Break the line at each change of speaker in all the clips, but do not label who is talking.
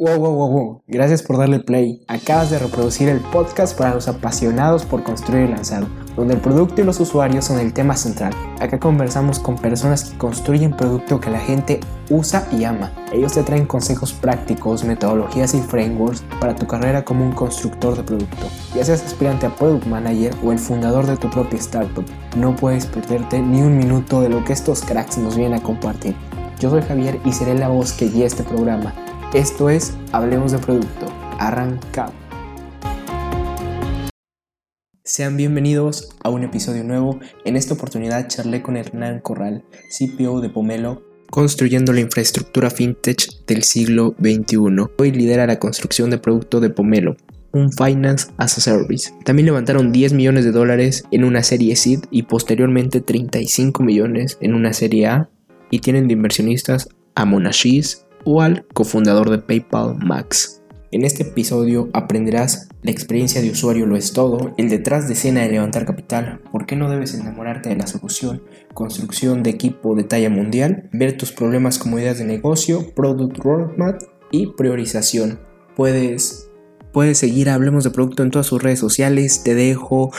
Wow, wow, wow, wow. Gracias por darle play. Acabas de reproducir el podcast para los apasionados por construir y lanzar, donde el producto y los usuarios son el tema central. Acá conversamos con personas que construyen producto que la gente usa y ama. Ellos te traen consejos prácticos, metodologías y frameworks para tu carrera como un constructor de producto. Ya seas aspirante a Product Manager o el fundador de tu propia startup, no puedes perderte ni un minuto de lo que estos cracks nos vienen a compartir. Yo soy Javier y seré la voz que guíe este programa esto es Hablemos de Producto. Arrancamos. Sean bienvenidos a un episodio nuevo. En esta oportunidad charlé con Hernán Corral, CPO de Pomelo, construyendo la infraestructura fintech del siglo XXI. Hoy lidera la construcción de producto de Pomelo, un Finance as a Service. También levantaron 10 millones de dólares en una serie SID y posteriormente 35 millones en una serie A y tienen de inversionistas a Monashis, o al cofundador de PayPal, Max. En este episodio aprenderás la experiencia de usuario lo es todo, el detrás de escena de levantar capital, por qué no debes enamorarte de la solución, construcción de equipo de talla mundial, ver tus problemas como ideas de negocio, product roadmap y priorización. Puedes, puedes seguir Hablemos de Producto en todas sus redes sociales, te dejo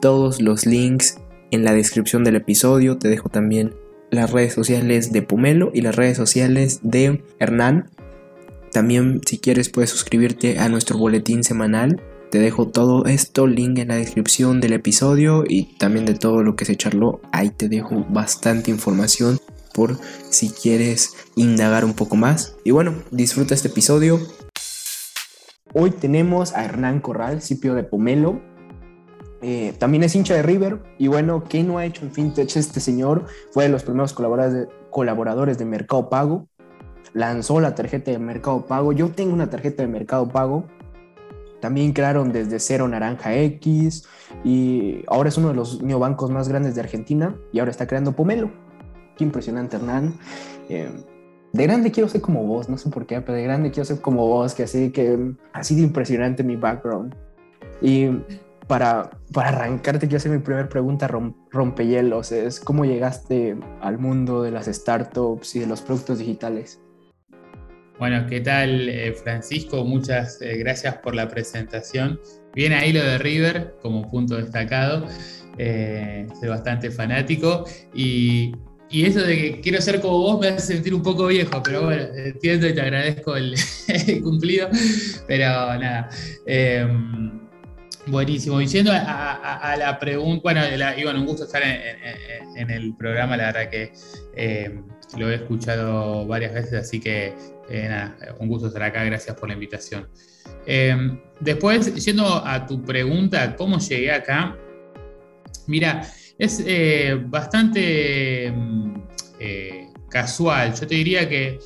todos los links en la descripción del episodio, te dejo también las redes sociales de Pomelo y las redes sociales de Hernán. También si quieres puedes suscribirte a nuestro boletín semanal. Te dejo todo esto, link en la descripción del episodio y también de todo lo que se charló. Ahí te dejo bastante información por si quieres indagar un poco más. Y bueno, disfruta este episodio. Hoy tenemos a Hernán Corral, CPO de Pomelo. Eh, también es hincha de River y bueno, ¿qué no ha hecho en FinTech este señor? Fue de los primeros colaboradores de, colaboradores de Mercado Pago, lanzó la tarjeta de Mercado Pago, yo tengo una tarjeta de Mercado Pago, también crearon desde cero Naranja X y ahora es uno de los neobancos más grandes de Argentina y ahora está creando Pomelo. Qué impresionante Hernán. Eh, de grande quiero ser como vos, no sé por qué, pero de grande quiero ser como vos, que así que así de impresionante mi background. Y para, para arrancarte, quiero hacer mi primera pregunta rompehielos. Es cómo llegaste al mundo de las startups y de los productos digitales.
Bueno, ¿qué tal eh, Francisco? Muchas eh, gracias por la presentación. Viene ahí lo de River como punto destacado. Eh, soy bastante fanático y, y, eso de que quiero ser como vos me hace sentir un poco viejo, pero bueno, entiendo y te agradezco el, cumplido. Pero nada. Buenísimo. Diciendo a, la pregunta, bueno, Iván, un gusto estar en, el programa, la verdad que eh, lo he escuchado varias veces, así que eh, nada, un gusto estar acá, gracias por la invitación. Eh, después, yendo a tu pregunta, ¿cómo llegué acá? Mira, es bastante mm, casual, yo te diría que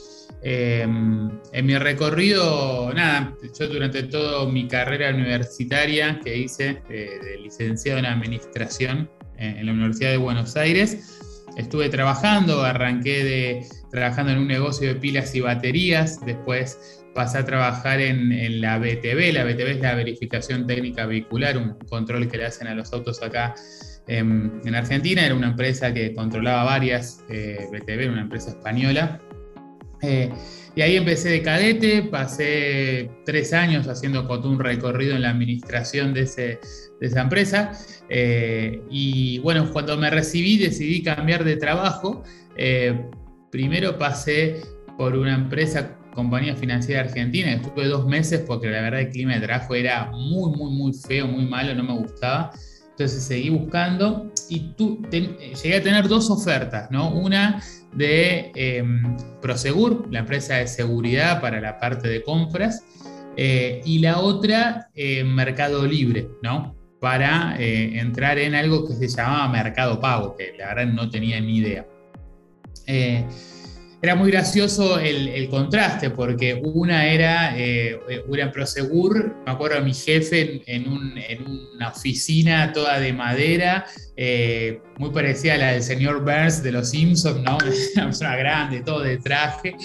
Em, en mi recorrido, nada, yo durante toda mi carrera universitaria que hice de, licenciado en administración en, la Universidad de Buenos Aires, estuve trabajando, arranqué de, trabajando en un negocio de pilas y baterías, después pasé a trabajar en, la BTV, la BTV es la verificación técnica vehicular, un control que le hacen a los autos acá en, Argentina, era una empresa que controlaba varias eh, BTV, una empresa española. Eh, y ahí empecé de cadete, pasé tres años haciendo un recorrido en la administración de, esa empresa. Eh, y bueno, cuando me recibí decidí cambiar de trabajo. Eh, primero pasé por una empresa, compañía financiera argentina, estuve dos meses porque la verdad el clima de trabajo era muy, muy, muy feo, muy malo, no me gustaba. Entonces seguí buscando y tú, llegué a tener dos ofertas, ¿no? Una de em, Prosegur, la empresa de seguridad para la parte de compras, eh, y la otra, eh, Mercado Libre, ¿no? Para eh, entrar en algo que se llamaba Mercado Pago, que la verdad no tenía ni idea era muy gracioso el, contraste, porque una era, eh, en Prosegur, me acuerdo a mi jefe en, una oficina toda de madera, eh, muy parecida a la del señor Burns de los Simpsons, una persona grande, todo de traje.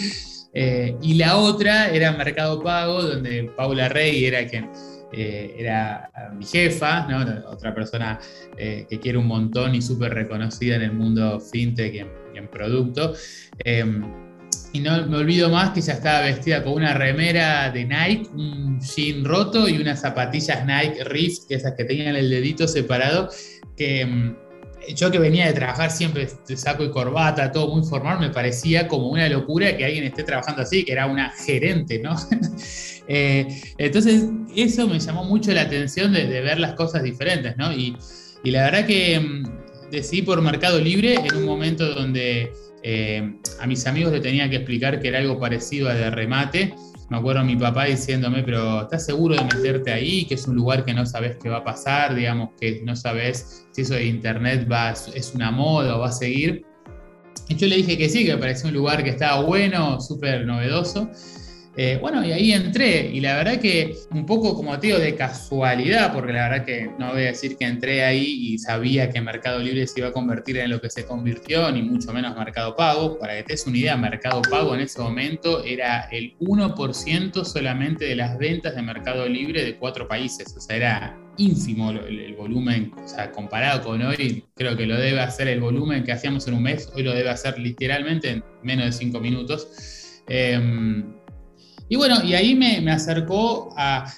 Eh, y la otra era Mercado Pago, donde Paula Rey era quien eh, era mi jefa, otra persona que quiere un montón y súper reconocida en el mundo fintech en, producto. Em, y no me olvido más que ella estaba vestida con una remera de Nike, un jean roto y unas zapatillas Nike Reef, que esas que tenían el dedito separado, que mm, yo que venía de trabajar siempre de saco y corbata, todo muy formal, me parecía como una locura que alguien esté trabajando así, que era una gerente, ¿no? Eh, entonces, eso me llamó mucho la atención de, ver las cosas diferentes, ¿no? Y, y la verdad que mm, decidí por Mercado Libre en un momento donde eh, a mis amigos le tenía que explicar que era algo parecido a de remate. Me acuerdo a mi papá diciéndome, pero ¿estás seguro de meterte ahí? Que es un lugar que no sabes qué va a pasar, digamos que no sabes si eso de internet va, es una moda o va a seguir. Y yo le dije que sí, que me parecía un lugar que estaba bueno, súper novedoso. Eh, bueno, y ahí entré, y la verdad que un poco como te digo, de casualidad, porque la verdad que no voy a decir que entré ahí y sabía que Mercado Libre se iba a convertir en lo que se convirtió, ni mucho menos Mercado Pago. Para que te des una idea, Mercado Pago en ese momento era el 1% solamente de las ventas de Mercado Libre de cuatro países, o sea, era ínfimo el, volumen, o sea, comparado con hoy, creo que lo debe hacer el volumen que hacíamos en un mes, hoy lo debe hacer literalmente en menos de cinco minutos. Em, y bueno, y ahí me, acercó a,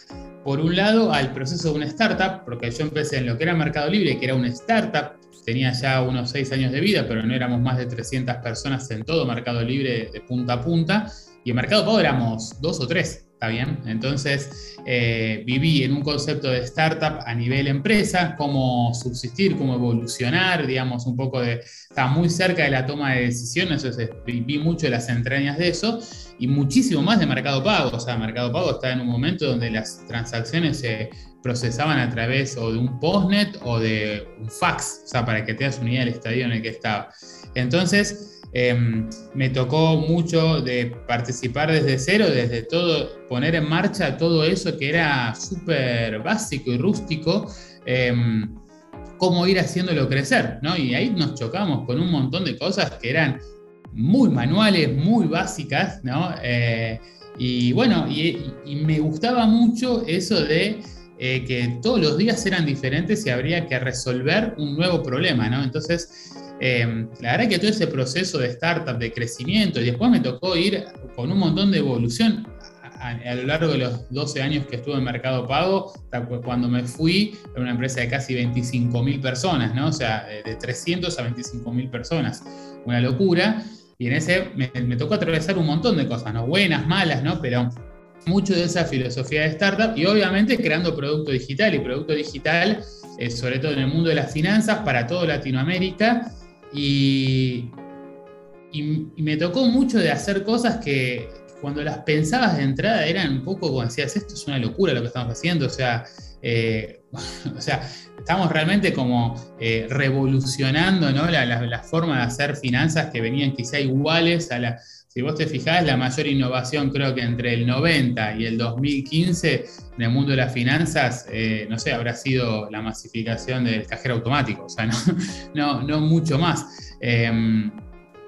por un lado, al proceso de una startup, porque yo empecé en lo que era Mercado Libre, que era una startup, tenía ya unos seis años de vida, pero no éramos más de 300 personas en todo Mercado Libre de punta a punta, y en Mercado Pago éramos dos o tres. ¿Está bien? Entonces eh, viví en un concepto de startup a nivel empresa, cómo subsistir, cómo evolucionar, digamos, un poco de... Estaba muy cerca de la toma de decisiones, entonces viví mucho las entrañas de eso y muchísimo más de Mercado Pago. O sea, Mercado Pago está en un momento donde las transacciones se procesaban a través o de un postnet o de un fax, o sea, para que te das una idea del estadio en el que estaba. Entonces, Em, me tocó mucho de participar desde cero, desde todo, poner en marcha todo eso que era súper básico y rústico, em, cómo ir haciéndolo crecer, ¿no? Y ahí nos chocamos con un montón de cosas que eran muy manuales, muy básicas, ¿no? Eh, y bueno, y, me gustaba mucho eso de eh, que todos los días eran diferentes y habría que resolver un nuevo problema, ¿no? Entonces, Em, la verdad que todo ese proceso de startup, de crecimiento, y después me tocó ir con un montón de evolución a, lo largo de los 12 años que estuve en Mercado Pago, cuando me fui, era una empresa de casi 25 mil personas, ¿no? O sea, de, 300 a 25 mil personas. Una locura. Y en ese me, tocó atravesar un montón de cosas, ¿no? Buenas, malas, ¿no? Pero mucho de esa filosofía de startup y obviamente creando producto digital y producto digital, eh, sobre todo en el mundo de las finanzas, para toda Latinoamérica y, me tocó mucho de hacer cosas que cuando las pensabas de entrada eran un poco como decías, esto es una locura lo que estamos haciendo, o sea, eh, o sea estamos realmente como eh, revolucionando ¿no? la, la, forma de hacer finanzas que venían quizá iguales a la... Si vos te fijás, la mayor innovación creo que entre el 90 y el 2015 en el mundo de las finanzas, eh, no sé, habrá sido la masificación del cajero automático, o sea, no, mucho más. Em,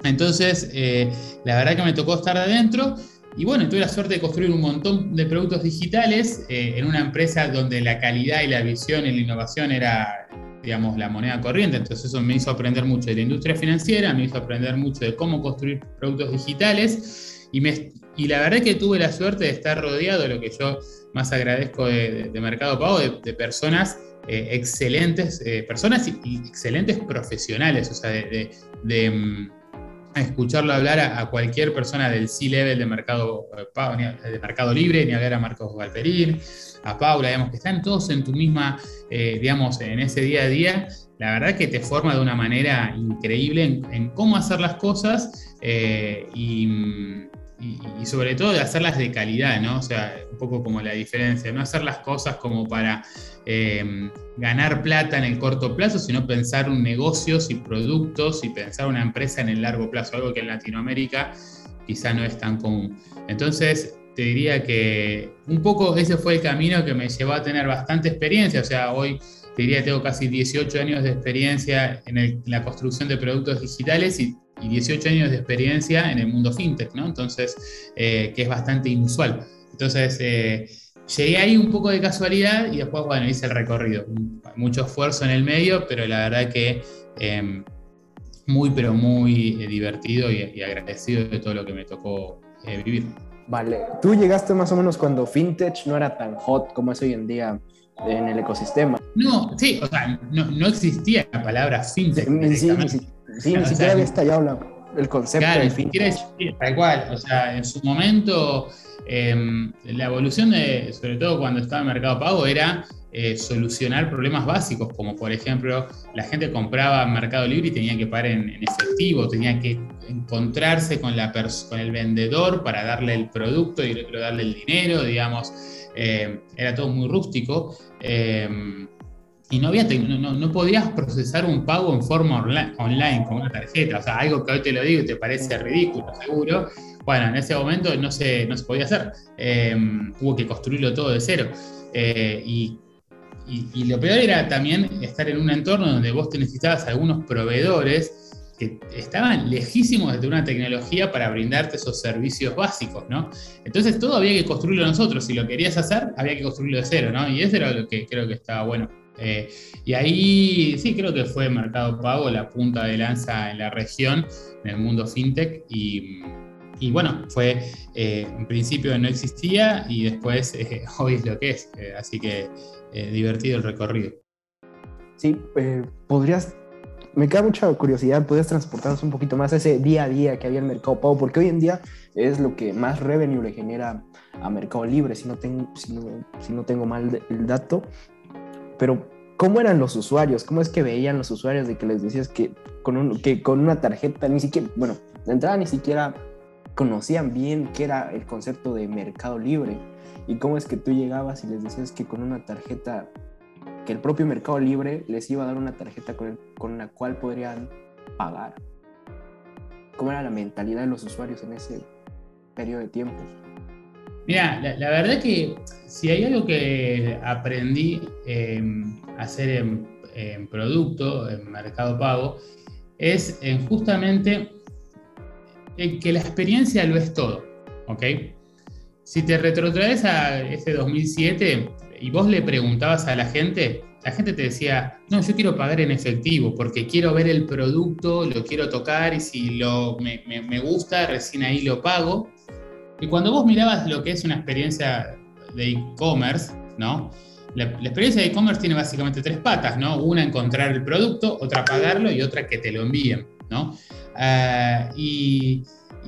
entonces, eh, la verdad que me tocó estar de adentro y bueno, tuve la suerte de construir un montón de productos digitales eh, en una empresa donde la calidad y la visión y la innovación era, digamos, la moneda corriente. Entonces eso me hizo aprender mucho de la industria financiera, me hizo aprender mucho de cómo construir productos digitales y, me, y la verdad que tuve la suerte de estar rodeado de lo que yo más agradezco de, Mercado Pago, de, personas eh, excelentes, eh, personas y, excelentes profesionales, o sea, de, mm, escucharlo hablar a, cualquier persona del C-Level de Mercado, eh, de Mercado Libre, ni hablar a Marcos Galperín, a Paula, digamos, que están todos en tu misma, digamos, en ese día a día, la verdad que te forma de una manera increíble en, cómo hacer las cosas y y, sobre todo de hacerlas de calidad, ¿no? O sea, un poco como la diferencia, no hacer las cosas como para eh, ganar plata en el corto plazo, sino pensar un negocios y productos y pensar una empresa en el largo plazo, algo que en Latinoamérica quizá no es tan común. Entonces, te diría que un poco ese fue el camino que me llevó a tener bastante experiencia, o sea, hoy te diría tengo casi 18 años de experiencia en la construcción de productos digitales y y 18 años de experiencia en el mundo fintech, ¿no? Entonces, eh, que es bastante inusual. Entonces, eh, llegué ahí un poco de casualidad y después, bueno, hice el recorrido. Mucho esfuerzo en el medio, pero la verdad que em, muy, pero muy eh, divertido y, agradecido de todo lo que me tocó vivir.
Vale, tú llegaste más o menos cuando fintech no era tan hot como es hoy en día en el ecosistema.
No, sí, o sea, no, existía la palabra fintech.
Sí, sí, ni siquiera había estallado el concepto de fintech.
tal cual, o sea, en su momento em, la evolución de, sobre todo cuando estaba en Mercado Pago, era eh, solucionar problemas básicos, como por ejemplo, la gente compraba en Mercado Libre y tenía que pagar en, efectivo, tenía que encontrarse con, la con el vendedor para darle el producto y darle el dinero, digamos, eh, era todo muy rústico. Eh, y no, había, no, no, podías procesar un pago en forma online, con una tarjeta, o sea, algo que hoy te lo digo y te parece ridículo, seguro. Bueno, en ese momento no se, no se podía hacer, hubo que construirlo todo de cero. y y, lo peor era también estar en un entorno donde vos te necesitabas algunos proveedores que estaban lejísimos de una tecnología para brindarte esos servicios básicos, ¿no? Entonces todo había que construirlo nosotros. Si lo querías hacer, había que construirlo de cero, ¿no? Y eso era lo que creo que estaba bueno. Eh, y ahí sí creo que fue Mercado Pago la punta de lanza en la región, en el mundo fintech. Y, bueno, fue, eh, en principio no existía y después eh, hoy es lo que es. así que eh, divertido el recorrido.
Sí, eh, podrías, me queda mucha curiosidad, ¿podrías transportarnos un poquito más a ese día a día que había en Mercado Pago? Porque hoy en día es lo que más revenue le genera a Mercado Libre, si no tengo, si no, tengo mal el dato. Pero, ¿cómo eran los usuarios? ¿Cómo es que veían los usuarios de que les decías que con, un, que con una tarjeta ni siquiera, bueno, de entrada ni siquiera conocían bien qué era el concepto de Mercado Libre? ¿Y cómo es que tú llegabas y les decías que con una tarjeta, que el propio Mercado Libre les iba a dar una tarjeta con, con la cual podrían pagar? ¿Cómo era la mentalidad de los usuarios en ese periodo de tiempo?
Mira, la, verdad que si hay algo que aprendí a hacer en, producto, en mercado pago, es en justamente que la experiencia lo es todo, ¿ok? Si te retrotraes a ese 2007 y vos le preguntabas a la gente, la gente te decía, no, yo quiero pagar en efectivo porque quiero ver el producto, lo quiero tocar y si lo, me, gusta, recién ahí lo pago. Y cuando vos mirabas lo que es una experiencia de e-commerce, ¿no? La, experiencia de e-commerce tiene básicamente tres patas, ¿no? Una, encontrar el producto, otra, pagarlo y otra, que te lo envíen, ¿no? Ah, y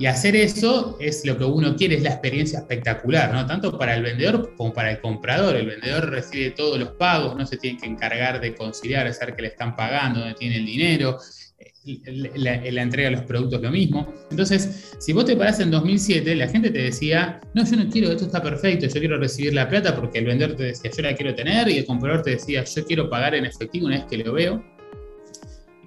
hacer eso es lo que uno quiere, es la experiencia espectacular, ¿no? Tanto para el vendedor como para el comprador. El vendedor recibe todos los pagos, no se tiene que encargar de conciliar, saber que le están pagando, dónde tiene el dinero, la, la, entrega de los productos lo mismo. Entonces, si vos te parás en 2007, la gente te decía, no, yo no quiero, esto está perfecto, yo quiero recibir la plata porque el vendedor te decía, yo la quiero tener y el comprador te decía, yo quiero pagar en efectivo una vez que lo veo.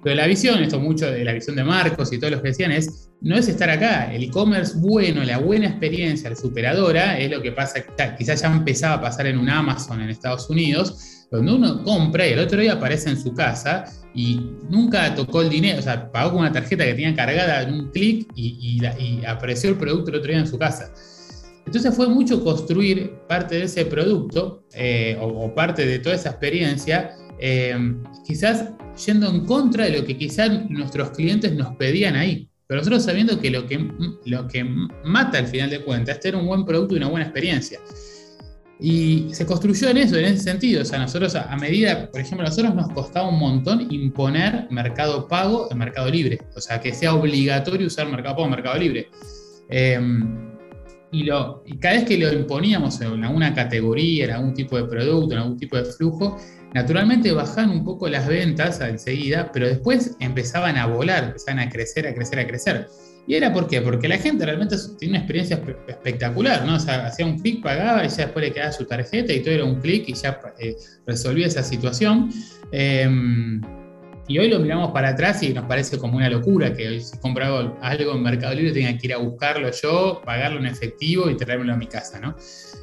Pero la visión, esto mucho de la visión de Marcos y todos los que decían, es no es estar acá. El e-commerce bueno, la buena experiencia, la superadora, es lo que pasa, quizás ya empezaba a pasar en un Amazon en Estados Unidos, donde uno compra y el otro día aparece en su casa y nunca tocó el dinero, o sea, pagó con una tarjeta que tenía cargada en un clic y, apareció el producto el otro día en su casa. Entonces fue mucho construir parte de ese producto eh, o, parte de toda esa experiencia, eh, quizás yendo en contra de lo que quizás nuestros clientes nos pedían ahí. Pero nosotros sabiendo que lo que, lo que mata al final de cuentas es tener un buen producto y una buena experiencia. Y se construyó en eso, en ese sentido. O sea, nosotros a medida, por ejemplo, a nosotros nos costaba un montón imponer mercado pago en mercado libre. O sea, que sea obligatorio usar mercado pago en mercado libre. Em, y, lo, y cada vez que lo imponíamos en alguna categoría, en algún tipo de producto, en algún tipo de flujo, Naturalmente bajan un poco las ventas enseguida, pero después empezaban a volar, empezaban a crecer, a crecer, a crecer. ¿Y era por qué? Porque la gente realmente tiene una experiencia espectacular, ¿no? O sea, hacía un clic, pagaba y ya después le quedaba su tarjeta y todo era un clic y ya eh, resolvía esa situación. Em, y hoy lo miramos para atrás y nos parece como una locura que hoy si compraba algo en Mercado Libre tenga que ir a buscarlo yo, pagarlo en efectivo y traérmelo a mi casa, ¿no?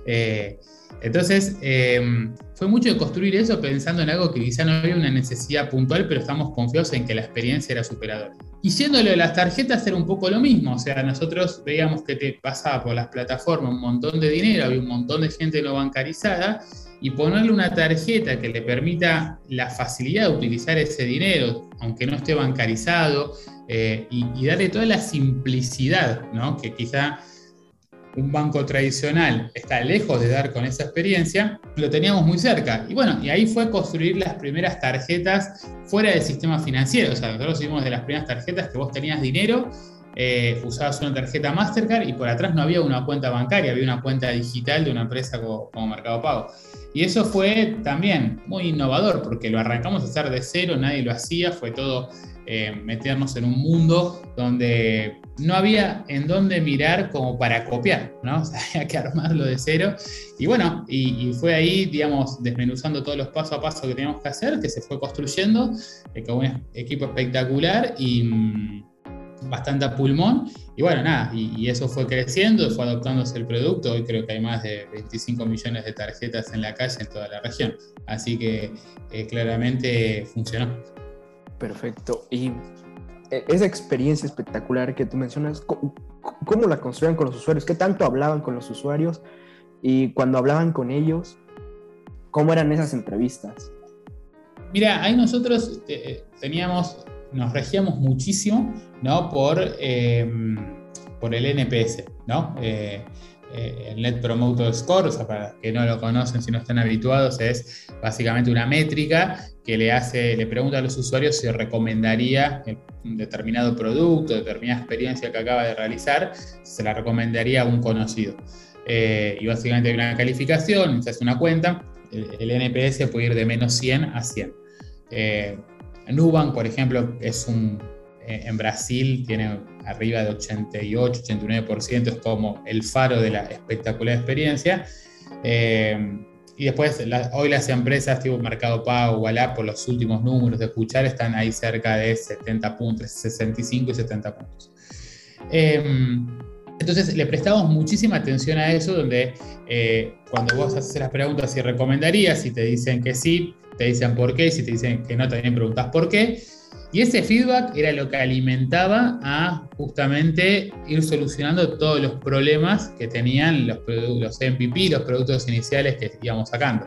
Eh, entonces, em, fue mucho de construir eso pensando en algo que quizá no había una necesidad puntual, pero estamos confiados en que la experiencia era superadora. Y siendo de las tarjetas era un poco lo mismo, o sea, nosotros veíamos que te pasaba por las plataformas un montón de dinero, había un montón de gente no bancarizada, y ponerle una tarjeta que le permita la facilidad de utilizar ese dinero, aunque no esté bancarizado, eh, y, darle toda la simplicidad, ¿no? que quizá un banco tradicional está lejos de dar con esa experiencia, lo teníamos muy cerca. Y bueno, y ahí fue construir las primeras tarjetas fuera del sistema financiero. O sea, nosotros hicimos de las primeras tarjetas que vos tenías dinero eh, usabas una tarjeta Mastercard y por atrás no había una cuenta bancaria, había una cuenta digital de una empresa como, Mercado Pago. Y eso fue también muy innovador porque lo arrancamos a hacer de cero, nadie lo hacía, fue todo eh, meternos en un mundo donde no había en dónde mirar como para copiar, ¿no? O había que armarlo de cero. Y bueno, y, fue ahí, digamos, desmenuzando todos los pasos a paso que teníamos que hacer, que se fue construyendo eh, con un equipo espectacular y mm, bastante a pulmón. Y bueno, nada, y, eso fue creciendo, fue adoptándose el producto. Hoy creo que hay más de 25 millones de tarjetas en la calle en toda la región. Así que eh, claramente funcionó.
Perfecto. Y eh, esa experiencia espectacular que tú mencionas, ¿cómo, la construían con los usuarios? ¿Qué tanto hablaban con los usuarios? Y cuando hablaban con ellos, ¿cómo eran esas entrevistas?
Mira, ahí nosotros eh, teníamos nos regíamos muchísimo ¿no? por, eh, por el NPS, ¿no? Eh, eh, el Net Promoter Score, o sea, para que no lo conocen si no están habituados, es básicamente una métrica que le hace, le pregunta a los usuarios si recomendaría un determinado producto, determinada experiencia que acaba de realizar, se la recomendaría a un conocido. y básicamente hay una calificación, se hace una cuenta, el, NPS puede ir de menos 100 a 100. Nubank, por ejemplo, es un, eh, en Brasil tiene arriba de 88, 89%, es como el faro de la espectacular experiencia. Eh, y después, hoy las empresas tipo Mercado Pago, Walla, por los últimos números de escuchar, están ahí cerca de 70 puntos, 65 y 70 puntos. Eh, entonces le prestamos muchísima atención a eso, donde cuando vos haces las preguntas si recomendarías, si te dicen que sí, te dicen por qué, si te dicen que no, también preguntas por qué. Y ese feedback era lo que alimentaba a justamente ir solucionando todos los problemas que tenían los, los MVP, los productos iniciales que íbamos sacando.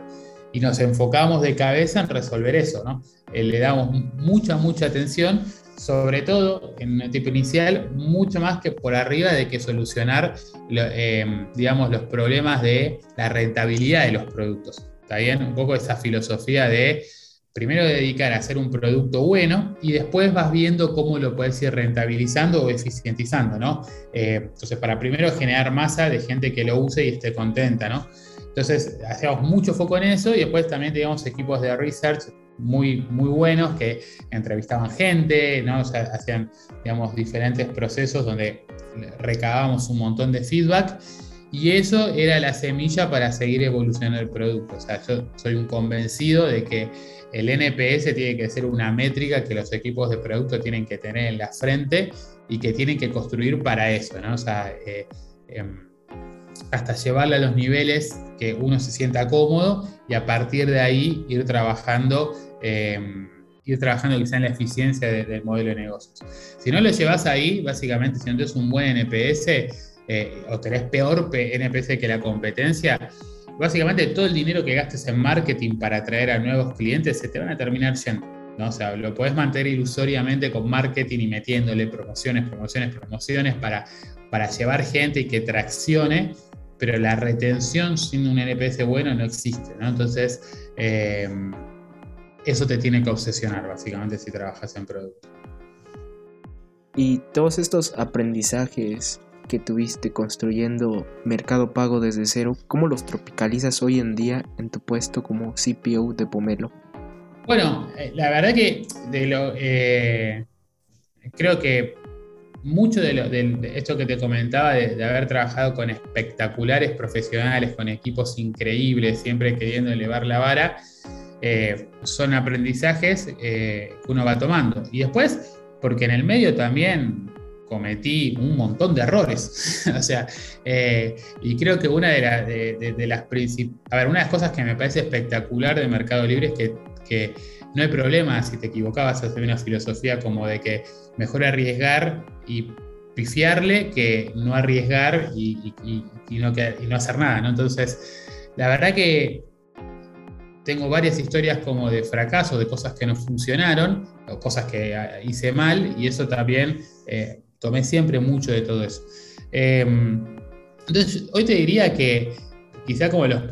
Y nos enfocamos de cabeza en resolver eso, ¿no? Eh, le damos mucha, mucha atención, sobre todo en el tipo inicial, mucho más que por arriba de que solucionar, eh, digamos, los problemas de la rentabilidad de los productos. Está bien, un poco esa filosofía de primero dedicar a hacer un producto bueno y después vas viendo cómo lo puedes ir rentabilizando o eficientizando, ¿no? Eh, entonces, para primero generar masa de gente que lo use y esté contenta, ¿no? Entonces, hacíamos mucho foco en eso y después también teníamos equipos de research muy, muy buenos que entrevistaban gente, ¿no? O sea, hacían, digamos, diferentes procesos donde recabábamos un montón de feedback y eso era la semilla para seguir evolucionando el producto. O sea, yo soy un convencido de que el NPS tiene que ser una métrica que los equipos de producto tienen que tener en la frente y que tienen que construir para eso, ¿no? O sea, eh, em, hasta llevarla a los niveles que uno se sienta cómodo y a partir de ahí ir trabajando, em, ir trabajando quizá en la eficiencia del modelo de negocios. Si no lo llevas ahí, básicamente, si no tienes un buen NPS, eh, o tenés peor NPS que la competencia, básicamente todo el dinero que gastes en marketing para atraer a nuevos clientes se te van a terminar yendo. ¿no? O sea, lo puedes mantener ilusoriamente con marketing y metiéndole promociones, promociones, promociones para, para llevar gente y que traccione, pero la retención sin un NPS bueno no existe. Entonces, eh, eso te tiene que obsesionar básicamente si trabajas en producto.
Y todos estos aprendizajes que tuviste construyendo Mercado Pago desde cero, ¿cómo los tropicalizas hoy en día en tu puesto como CPO de Pomelo?
Bueno, eh, la verdad que de lo, eh, creo que mucho de, esto que te comentaba, de, haber trabajado con espectaculares profesionales, con equipos increíbles, siempre queriendo elevar la vara, eh, son aprendizajes que uno va tomando. Y después, porque en el medio también cometí un montón de errores. o sea, eh, y creo que una de, de, las a ver, una de las cosas que me parece espectacular de Mercado Libre es que, que no hay problema si te equivocabas, hacer una filosofía como de que mejor arriesgar y pifiarle que no arriesgar y, y, no, y no, hacer nada, ¿no? Entonces, la verdad que tengo varias historias como de fracaso, de cosas que no funcionaron, o cosas que ah, hice mal, y eso también eh, tomé siempre mucho de todo eso. Em, entonces, hoy te diría que quizá como los,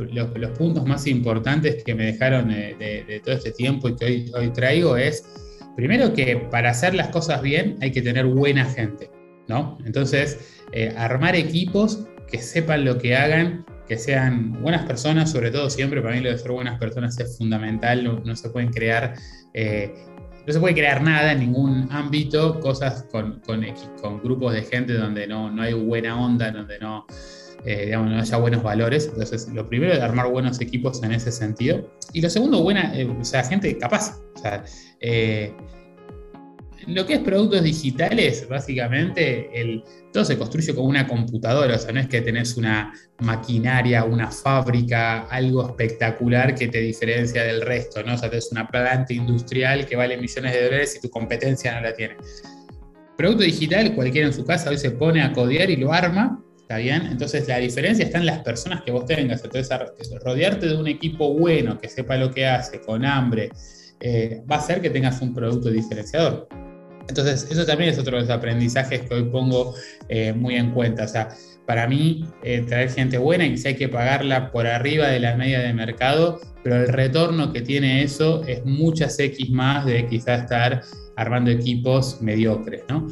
puntos más importantes que me dejaron de, todo este tiempo y que hoy, hoy traigo es, primero que para hacer las cosas bien hay que tener buena gente, ¿no? Entonces, eh, armar equipos que sepan lo que hagan, que sean buenas personas, sobre todo siempre, para mí lo de ser buenas personas es fundamental, no, se pueden crear... Eh, no se puede crear nada en ningún ámbito, cosas con, con, grupos de gente donde no, no hay buena onda, donde no, eh, digamos, no haya buenos valores. Entonces, lo primero es armar buenos equipos en ese sentido. Y lo segundo, buena, eh, o sea, gente capaz. O sea, eh, lo que es productos digitales, básicamente, el, todo se construye con una computadora, o sea, no es que tenés una maquinaria, una fábrica, algo espectacular que te diferencia del resto, ¿no? O sea, tenés una planta industrial que vale millones de dólares y tu competencia no la tiene. Producto digital, cualquiera en su casa hoy se pone a codear y lo arma ¿Está bien? Entonces la diferencia está en las personas que vos tengas. Entonces rodearte de un equipo bueno, que sepa lo que hace, con hambre, eh, va a hacer que tengas un producto diferenciador. Entonces eso también es otro de los aprendizajes que hoy pongo eh, muy en cuenta. O sea, para mí eh, traer gente buena y si hay que pagarla por arriba de la media de mercado, pero el retorno que tiene eso es muchas X más de quizás estar armando equipos mediocres, ¿no?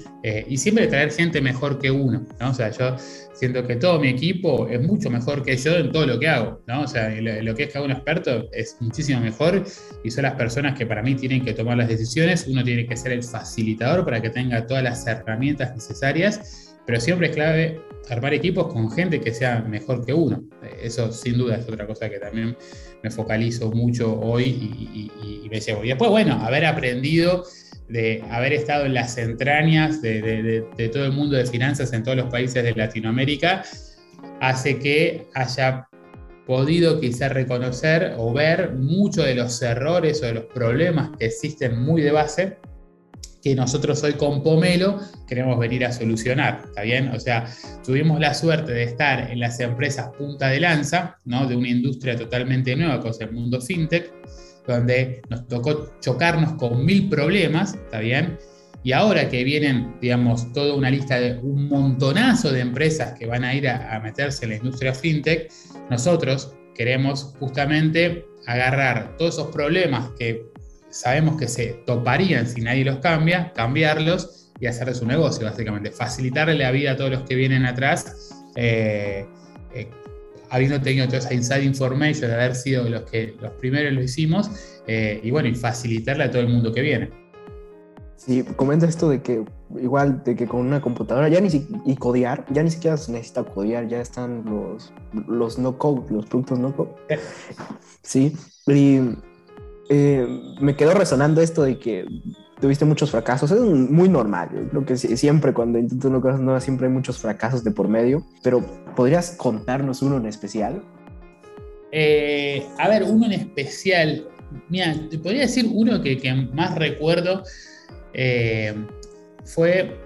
y siempre traer gente mejor que uno, ¿no? O sea, yo siento que todo mi equipo es mucho mejor que yo en todo lo que hago, ¿no? O sea, lo, que es cada un experto es muchísimo mejor y son las personas que para mí tienen que tomar las decisiones. Uno tiene que ser el facilitador para que tenga todas las herramientas necesarias, pero siempre es clave armar equipos con gente que sea mejor que uno. Eso sin duda es otra cosa que también me focalizo mucho hoy y, me llevo. Y después, bueno, haber aprendido de haber estado en las entrañas de, todo el mundo de finanzas en todos los países de Latinoamérica, hace que haya podido quizá reconocer o ver muchos de los errores o de los problemas que existen muy de base que nosotros hoy con Pomelo queremos venir a solucionar, ¿está bien? O sea, tuvimos la suerte de estar en las empresas punta de lanza, ¿no? De una industria totalmente nueva, que es el mundo fintech, donde nos tocó chocarnos con mil problemas, ¿está bien? Y ahora que vienen, digamos, toda una lista de un montonazo de empresas que van a ir a, meterse en la industria fintech, nosotros queremos justamente agarrar todos esos problemas que sabemos que se toparían si nadie los cambia, cambiarlos y hacer su negocio, básicamente. Facilitarle la vida a todos los que vienen atrás. Eh, habiendo tenido toda esa inside information de haber sido los que los primeros lo hicimos, eh, y bueno, y facilitarle a todo el mundo que viene.
Sí, comenta esto de que igual de que con una computadora ya ni y codear, ya ni siquiera se necesita codear, ya están los, los no code, los productos no code. Sí, y eh, me quedó resonando esto de que tuviste muchos fracasos. Es muy normal. Creo que siempre cuando intento una cosa nueva siempre hay muchos fracasos de por medio. Pero ¿podrías contarnos uno en especial?
Eh, a ver, uno en especial. Mira, te podría decir uno que, más recuerdo eh, fue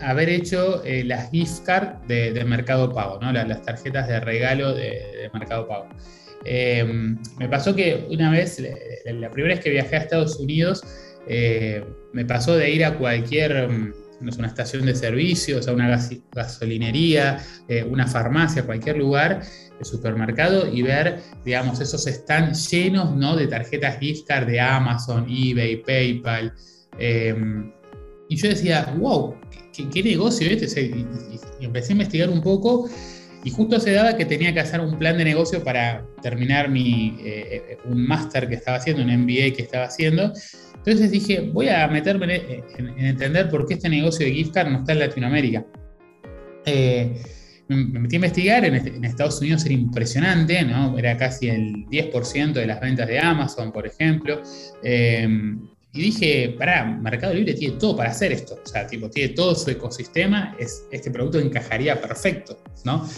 haber hecho eh, las gift cards de, Mercado Pago, ¿no? las, tarjetas de regalo de, Mercado Pago. me pasó que una vez, la primera vez que viajé a Estados Unidos, eh, me pasó de ir a cualquier, mm, no una estación de servicios, a una gasolinería, eh, una farmacia, cualquier lugar, de supermercado y ver, digamos, esos están llenos ¿no? de tarjetas gift card de Amazon, eBay, PayPal. Em, y yo decía, wow, ¿qué, negocio este? Y, y, empecé a investigar un poco y justo se daba que tenía que hacer un plan de negocio para terminar mi, eh, un máster que estaba haciendo, un MBA que estaba haciendo. Entonces dije, voy a meterme en, entender por qué este negocio de gift card no está en Latinoamérica. Eh, me metí a investigar, en, Estados Unidos era impresionante, ¿no? Era casi el 10% de las ventas de Amazon, por ejemplo. Eh, y dije, pará, Mercado Libre tiene todo para hacer esto. O sea, tipo, tiene todo su ecosistema, es, este producto encajaría perfecto, ¿no?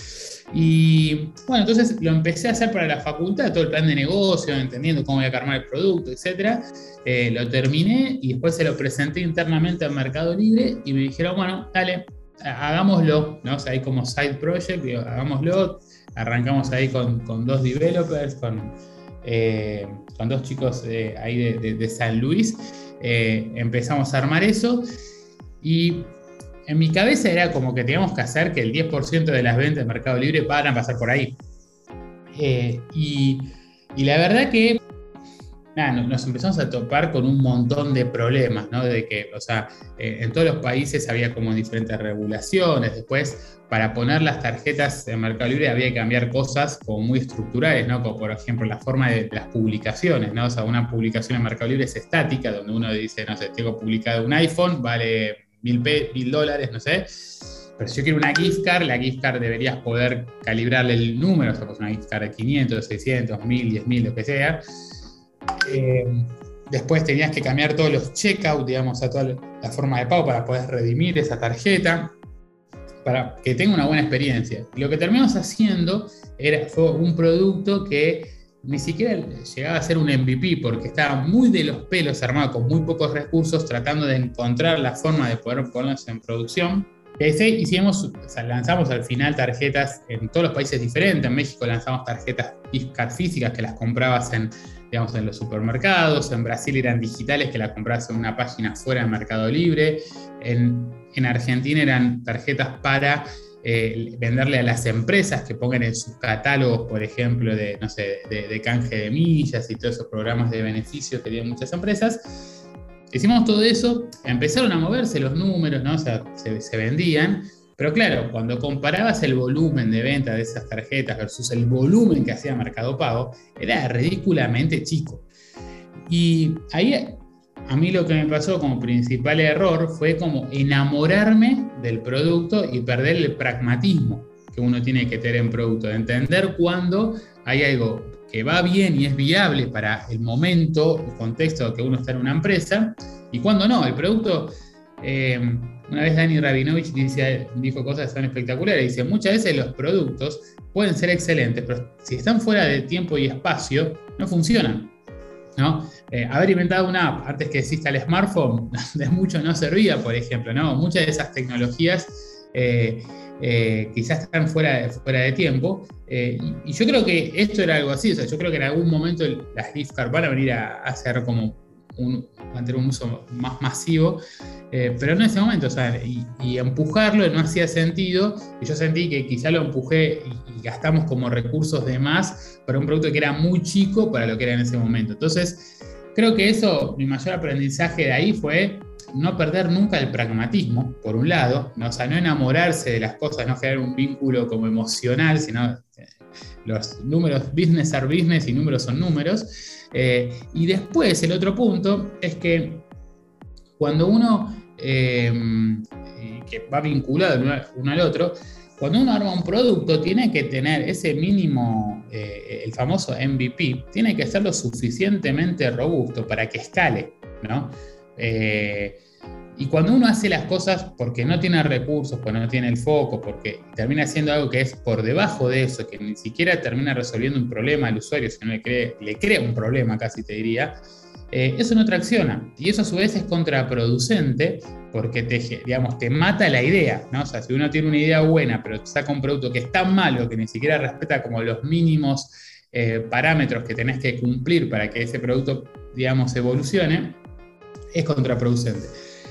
Y bueno, entonces lo empecé a hacer para la facultad, todo el plan de negocio, entendiendo cómo voy a armar el producto, etc. Eh, lo terminé y después se lo presenté internamente al Mercado Libre y me dijeron, bueno, dale, hagámoslo, ¿no? O sea, ahí como side project, hagámoslo, arrancamos ahí con, con dos developers, con eh, con dos chicos ahí de, San Luis, empezamos a armar eso y en mi cabeza era como que teníamos que hacer que el 10% de las ventas de Mercado Libre van a pasar por ahí. y la verdad que nos empezamos a topar con un montón de problemas, ¿no? De que, o sea, eh, en todos los países había como diferentes regulaciones. Después, para poner las tarjetas en Mercado Libre había que cambiar cosas como muy estructurales, ¿no? Como por ejemplo la forma de, las publicaciones, ¿no? O sea, una publicación en Mercado Libre es estática, donde uno dice, no sé, tengo publicado un iPhone, vale mil, mil dólares, no sé. Pero si yo quiero una gift card, la gift card deberías poder calibrarle el número, o sea, pues una gift card de 500, 600, 1000, 10000, lo que sea eh, después tenías que cambiar todos los checkouts, digamos, a toda la forma de pago para poder redimir esa tarjeta, para que tenga una buena experiencia. Lo que terminamos haciendo era, fue un producto que ni siquiera llegaba a ser un MVP porque estaba muy de los pelos armado con muy pocos recursos tratando de encontrar la forma de poder ponernos en producción. Y hicimos, lanzamos al final tarjetas en todos los países diferentes. En México lanzamos tarjetas físicas que las comprabas en digamos, en los supermercados, en Brasil eran digitales que la compras en una página fuera de Mercado Libre, en, en Argentina eran tarjetas para eh, venderle a las empresas que pongan en sus catálogos, por ejemplo, de, no sé, de, canje de millas y todos esos programas de beneficios que tienen muchas empresas. Hicimos todo eso, empezaron a moverse los números, ¿no? Se, se vendían, pero claro, cuando comparabas el volumen de venta de esas tarjetas versus el volumen que hacía Mercado Pago, era ridículamente chico. Y ahí a mí lo que me pasó como principal error fue como enamorarme del producto y perder el pragmatismo que uno tiene que tener en producto, de entender cuando hay algo que va bien y es viable para el momento, el contexto que uno está en una empresa, y cuando no, el producto... Eh, una vez Dani Rabinovich dijo cosas tan espectaculares. Dice, muchas veces los productos pueden ser excelentes, pero si están fuera de tiempo y espacio, no funcionan. ¿no? Eh, haber inventado una app antes que exista el smartphone de mucho no servía, por ejemplo. ¿no? Muchas de esas tecnologías eh, eh, quizás están fuera fuera de tiempo. Y, yo creo que esto era algo así. O sea, yo creo que en algún momento las gift cards van a venir a, a ser como un, mantener un uso más masivo, eh, pero en ese momento, o sea, y, empujarlo no hacía sentido, y yo sentí que quizá lo empujé y, gastamos como recursos de más para un producto que era muy chico para lo que era en ese momento. Entonces, creo que eso, mi mayor aprendizaje de ahí fue no perder nunca el pragmatismo, por un lado, ¿no? o sea, no enamorarse de las cosas, no generar un vínculo como emocional, sino eh, los números, business are business y números son números. Eh, y después el otro punto es que cuando uno, eh, que va vinculado uno al otro, cuando uno arma un producto tiene que tener ese mínimo, eh, el famoso MVP, tiene que ser lo suficientemente robusto para que escale, ¿no? y cuando uno hace las cosas porque no tiene recursos, porque no tiene el foco, porque termina haciendo algo que es por debajo de eso, que ni siquiera termina resolviendo un problema al usuario, sino le, le crea un problema, casi te diría, eh, eso no tracciona. Y eso a su vez es contraproducente porque te, digamos, te mata la idea. ¿no? O sea, si uno tiene una idea buena, pero saca un producto que es tan malo que ni siquiera respeta como los mínimos eh, parámetros que tenés que cumplir para que ese producto, digamos, evolucione, es contraproducente.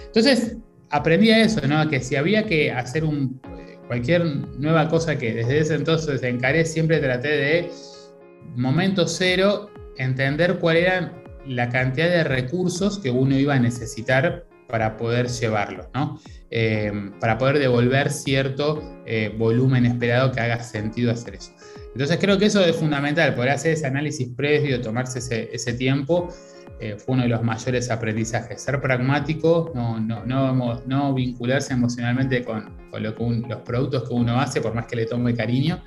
Entonces, aprendí a eso, ¿no? Que si había que hacer un, cualquier nueva cosa que desde ese entonces encaré, siempre traté de, momento cero, entender cuál era la cantidad de recursos que uno iba a necesitar para poder llevarlo, ¿no? Eh, para poder devolver cierto eh, volumen esperado que haga sentido hacer eso. Entonces creo que eso es fundamental, poder hacer ese análisis previo, tomarse ese, tiempo eh, fue uno de los mayores aprendizajes. Ser pragmático, no, no, no, vincularse emocionalmente con, con lo que los productos que uno hace, por más que le tome cariño.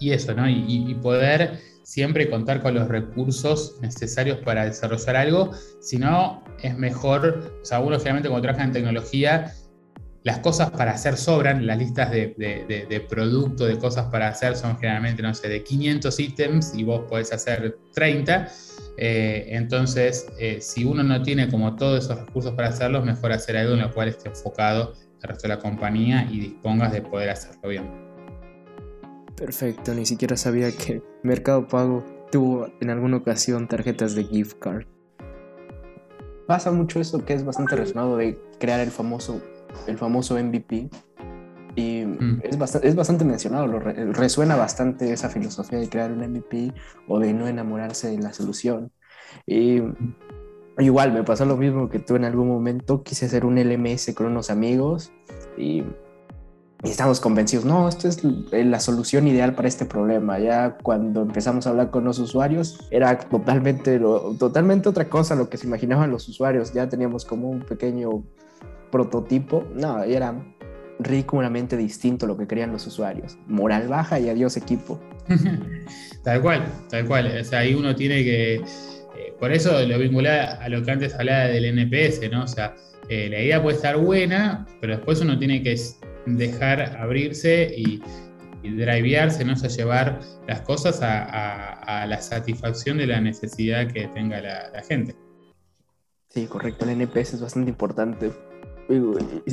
Y eso, ¿no? Y, poder siempre contar con los recursos necesarios para desarrollar algo. Si no, es mejor, o sea, uno generalmente cuando trabaja en tecnología, las cosas para hacer sobran, las listas de, de, de, producto, de cosas para hacer son generalmente, no sé, de 500 ítems y vos podés hacer 30. Eh, entonces, eh, si uno no tiene como todos esos recursos para hacerlo, es mejor hacer algo en lo cual esté enfocado el resto de la compañía y dispongas de poder hacerlo bien.
Perfecto, ni siquiera sabía que Mercado Pago tuvo en alguna ocasión tarjetas de gift card. Pasa mucho eso que es bastante relacionado de crear el famoso, el famoso MVP. Y mm. es, bastante, es bastante mencionado, lo resuena bastante esa filosofía de crear un MVP o de no enamorarse de la solución. Y igual me pasó lo mismo que tú en algún momento, quise hacer un LMS con unos amigos y y estamos convencidos, no, esta es la solución ideal para este problema. Ya cuando empezamos a hablar con los usuarios, era totalmente, totalmente otra cosa lo que se imaginaban los usuarios. Ya teníamos como un pequeño prototipo. No, era ridículamente distinto lo que querían los usuarios. Moral baja y adiós equipo.
tal cual, tal cual. O sea, ahí uno tiene que... Eh, por eso lo vincular a lo que antes hablaba del NPS, ¿no? O sea, eh, la idea puede estar buena, pero después uno tiene que dejar abrirse y, y drivearse, ¿no? llevar las cosas a, la satisfacción de la necesidad que tenga la, gente.
Sí, correcto, el NPS es bastante importante.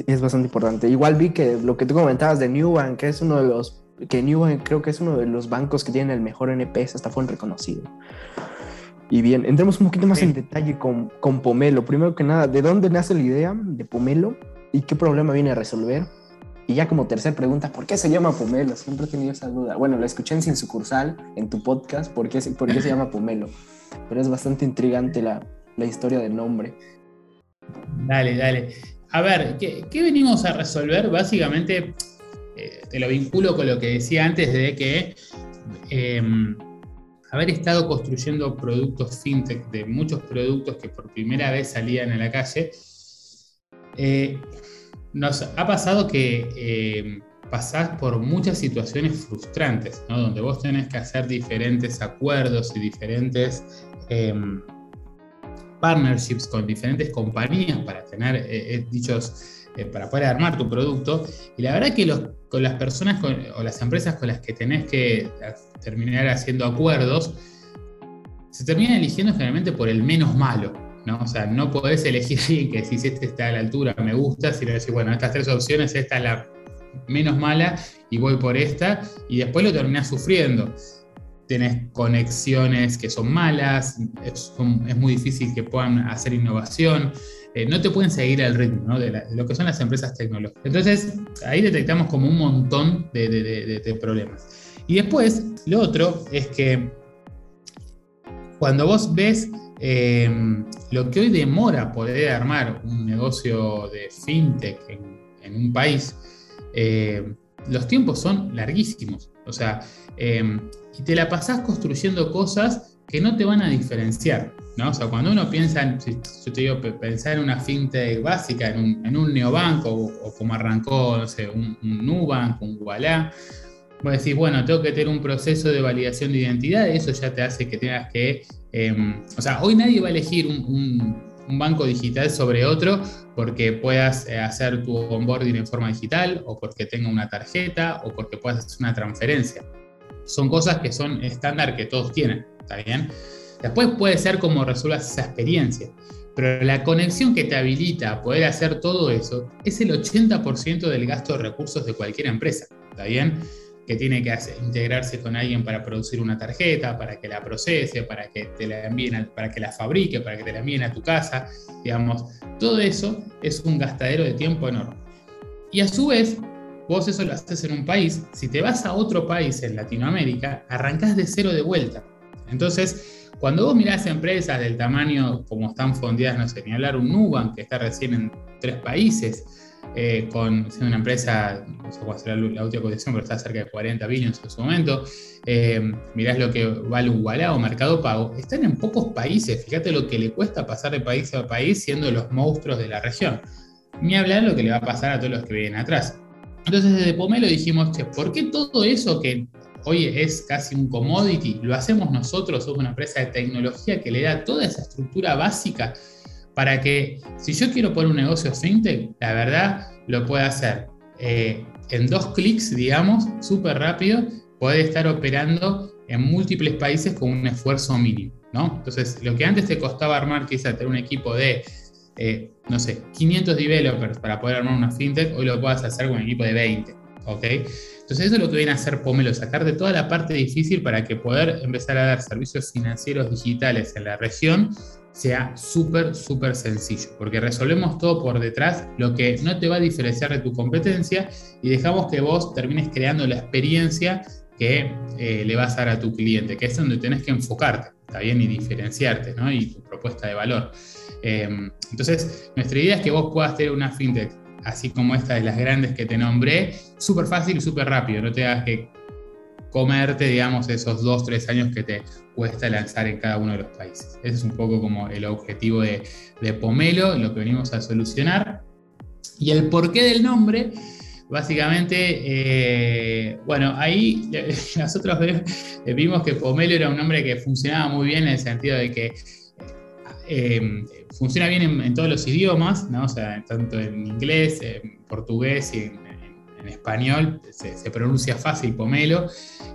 Es bastante importante. Igual vi que lo que tú comentabas de Newbank, que es uno de los, que Newbank creo que es uno de los bancos que tienen el mejor NPS, hasta fue reconocido. Y bien, entremos un poquito más en detalle con, con Pomelo. Primero que nada, ¿de dónde nace la idea de Pomelo y qué problema viene a resolver? Y ya como tercera pregunta, ¿por qué se llama Pomelo? Siempre he tenido esa duda. Bueno, la escuché en Sin Sucursal, en tu podcast, ¿por qué, por qué se llama Pomelo? Pero es bastante intrigante la, la historia del nombre.
Dale, dale. A ver, ¿qué, qué venimos a resolver? Básicamente, eh, te lo vinculo con lo que decía antes de que em, haber estado construyendo productos fintech, de muchos productos que por primera vez salían a la calle, eh, nos ha pasado que eh, pasás por muchas situaciones frustrantes, ¿no? donde vos tenés que hacer diferentes acuerdos y diferentes em, partnerships con diferentes compañías para tener eh, eh, dichos, para poder armar tu producto. Y la verdad que con las personas o las empresas con las que tenés que terminar haciendo acuerdos, se termina eligiendo generalmente por el menos malo. ¿No? O sea, no podés elegir que si este está a la altura, me gusta, sino decir, bueno, estas tres opciones, esta es la menos mala y voy por esta, y después lo terminás sufriendo. Tenés conexiones que son malas, es, muy difícil que puedan hacer innovación, eh, no te pueden seguir el ritmo de, lo que son las empresas tecnológicas. Entonces, ahí detectamos como un montón de problemas. Y después, lo otro es que cuando vos ves Em, lo que hoy demora poder armar un negocio de fintech en, un país, em, los tiempos son larguísimos. O sea, em, y te la pasás construyendo cosas que no te van a diferenciar. O sea, cuando uno piensa, en, yo te digo, pensar en una fintech básica, en un, neobanco, o, como arrancó, no sé, un, un Nubank, un Walla, vos decís, bueno, tengo que tener un proceso de validación de identidad, eso ya te hace que tengas que Em, o sea, hoy nadie va a elegir un, banco digital sobre otro porque puedas eh, hacer tu onboarding en forma digital o porque tenga una tarjeta o porque puedas hacer una transferencia. Son cosas que son estándar que todos tienen, ¿está bien? Después puede ser como resuelvas esa experiencia, pero la conexión que te habilita a poder hacer todo eso es el 80% del gasto de recursos de cualquier empresa, ¿está bien? Que tiene que integrarse con alguien para producir una tarjeta, para que la procese, para que te la envíen, para que la fabrique, para que te la envíen a tu casa, digamos, todo eso es un gastadero de tiempo enorme. Y a su vez, vos eso lo haces en un país, si te vas a otro país en Latinoamérica, arrancás de cero de vuelta. Entonces, cuando vos mirás empresas del tamaño como están fondeadas, no sé, ni hablar un Nubank que está recién en tres países, eh, con, siendo una empresa, no sé cuál será la última cotización, pero está cerca de 40 billones en su momento. Eh, mirás lo que vale un o Mercado Pago, están en pocos países. Fíjate lo que le cuesta pasar de país a país siendo los monstruos de la región. Ni hablar lo que le va a pasar a todos los que vienen atrás. Entonces desde Pomelo dijimos, che, ¿por qué todo eso que hoy es casi un commodity, lo hacemos nosotros, somos una empresa de tecnología que le da toda esa estructura básica para que si yo quiero poner un negocio fintech, la verdad lo pueda hacer eh, en dos clics, digamos, súper rápido, puede estar operando en múltiples países con un esfuerzo mínimo, ¿no? Entonces, lo que antes te costaba armar, quizá tener un equipo de, eh, no sé, 500 developers para poder armar una fintech, hoy lo puedes hacer con un equipo de 20. ¿ok? Entonces eso es lo que viene a hacer Pomelo, sacarte toda la parte difícil para que poder empezar a dar servicios financieros digitales en la región sea súper, súper sencillo, porque resolvemos todo por detrás, lo que no te va a diferenciar de tu competencia y dejamos que vos termines creando la experiencia que eh, le vas a dar a tu cliente, que es donde tenés que enfocarte, ¿está bien? Y diferenciarte, ¿no? Y tu propuesta de valor. Em, entonces, nuestra idea es que vos puedas tener una fintech, así como esta de las grandes que te nombré, súper fácil y súper rápido, no te hagas que comerte, digamos, esos dos, tres años que te cuesta lanzar en cada uno de los países. Ese es un poco como el objetivo de, Pomelo, lo que venimos a solucionar. Y el porqué del nombre, básicamente, eh, bueno, ahí nosotros vimos que Pomelo era un nombre que funcionaba muy bien en el sentido de que eh, funciona bien en, todos los idiomas, ¿no? o sea, tanto en inglés, en portugués y en en español, se, pronuncia fácil pomelo.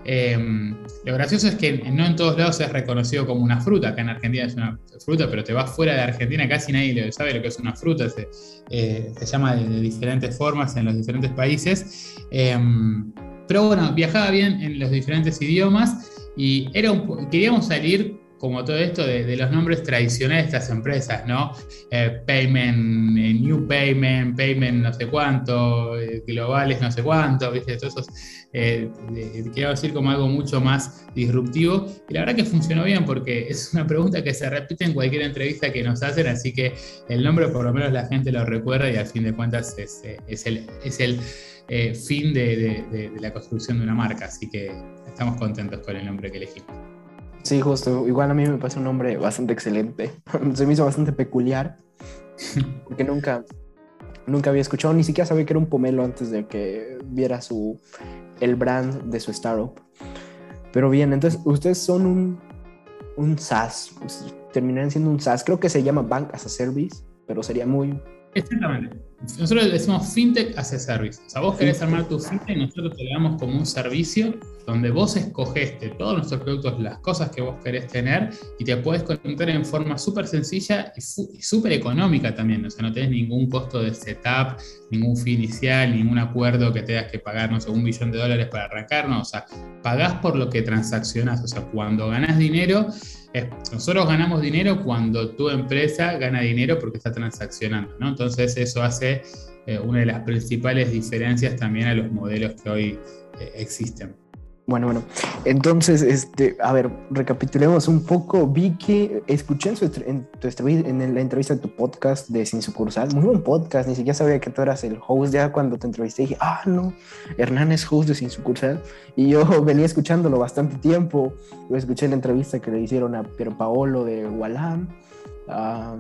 Em, lo gracioso es que no en todos lados es reconocido como una fruta. Acá en Argentina es una fruta, pero te vas fuera de Argentina, casi nadie sabe lo que es una fruta. Se, eh, llama de, diferentes formas en los diferentes países. Em, pero bueno, viajaba bien en los diferentes idiomas y era queríamos salir como todo esto de, los nombres tradicionales de estas empresas, ¿no? Eh, payment, eh, New Payment, Payment no sé cuánto, eh, globales no sé cuánto, ¿viste? Todos esos, quiero decir como algo mucho más disruptivo. Y la verdad que funcionó bien porque es una pregunta que se repite en cualquier entrevista que nos hacen, así que el nombre por lo menos la gente lo recuerda y al fin de cuentas es, el, es el fin de la construcción de una marca, así que estamos contentos con el nombre que elegimos.
Sí, justo. Igual a mí me parece un nombre bastante excelente. Se me hizo bastante peculiar. Porque nunca, nunca había escuchado, ni siquiera sabía que era un pomelo antes de que viera su, el brand de su startup. Pero bien, entonces ustedes son un, un SaaS. Terminarán siendo un SaaS. Creo que se llama Bank as a Service, pero sería muy
Exactamente. Nosotros le decimos fintech as a service. O sea, vos querés armar tu fintech y nosotros te lo damos como un servicio donde vos escoges de todos nuestros productos las cosas que vos querés tener y te puedes conectar en forma súper sencilla y súper económica también. O sea, no tenés ningún costo de setup, ningún fee inicial, ningún acuerdo que tengas que pagar, no sé, un millón de dólares para arrancar. No, o sea, pagás por lo que transaccionás. O sea, cuando ganás dinero, nosotros ganamos dinero cuando tu empresa gana dinero porque está transaccionando, ¿no? Entonces eso hace eh, una de las principales diferencias también a los modelos que hoy eh, existen.
Bueno, bueno. Entonces, este, a ver, recapitulemos un poco. Vi que escuché en, su, en, en la entrevista de tu podcast de Sin Sucursal, muy buen podcast, ni siquiera sabía que tú eras el host. Ya cuando te entrevisté dije, ah, no, Hernán es host de Sin Sucursal. Y yo venía escuchándolo bastante tiempo. Yo escuché la entrevista que le hicieron a Piero Paolo de Walam, a,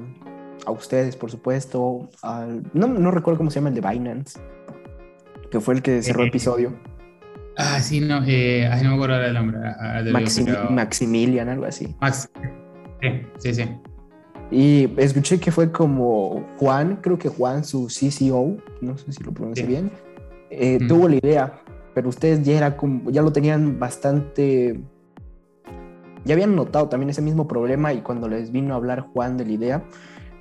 a ustedes, por supuesto. no, no recuerdo cómo se llama el de Binance, que fue el que cerró el episodio.
Ah, sí, no, eh, no me acuerdo ahora del nombre.
Maximilian, algo así.
Max. Sí, sí,
Y escuché que fue como Juan, creo que Juan, su CCO, no sé si lo pronuncié bien, eh, tuvo la idea, pero ustedes ya, era como, ya lo tenían bastante. Ya habían notado también ese mismo problema y cuando les vino a hablar Juan de la idea,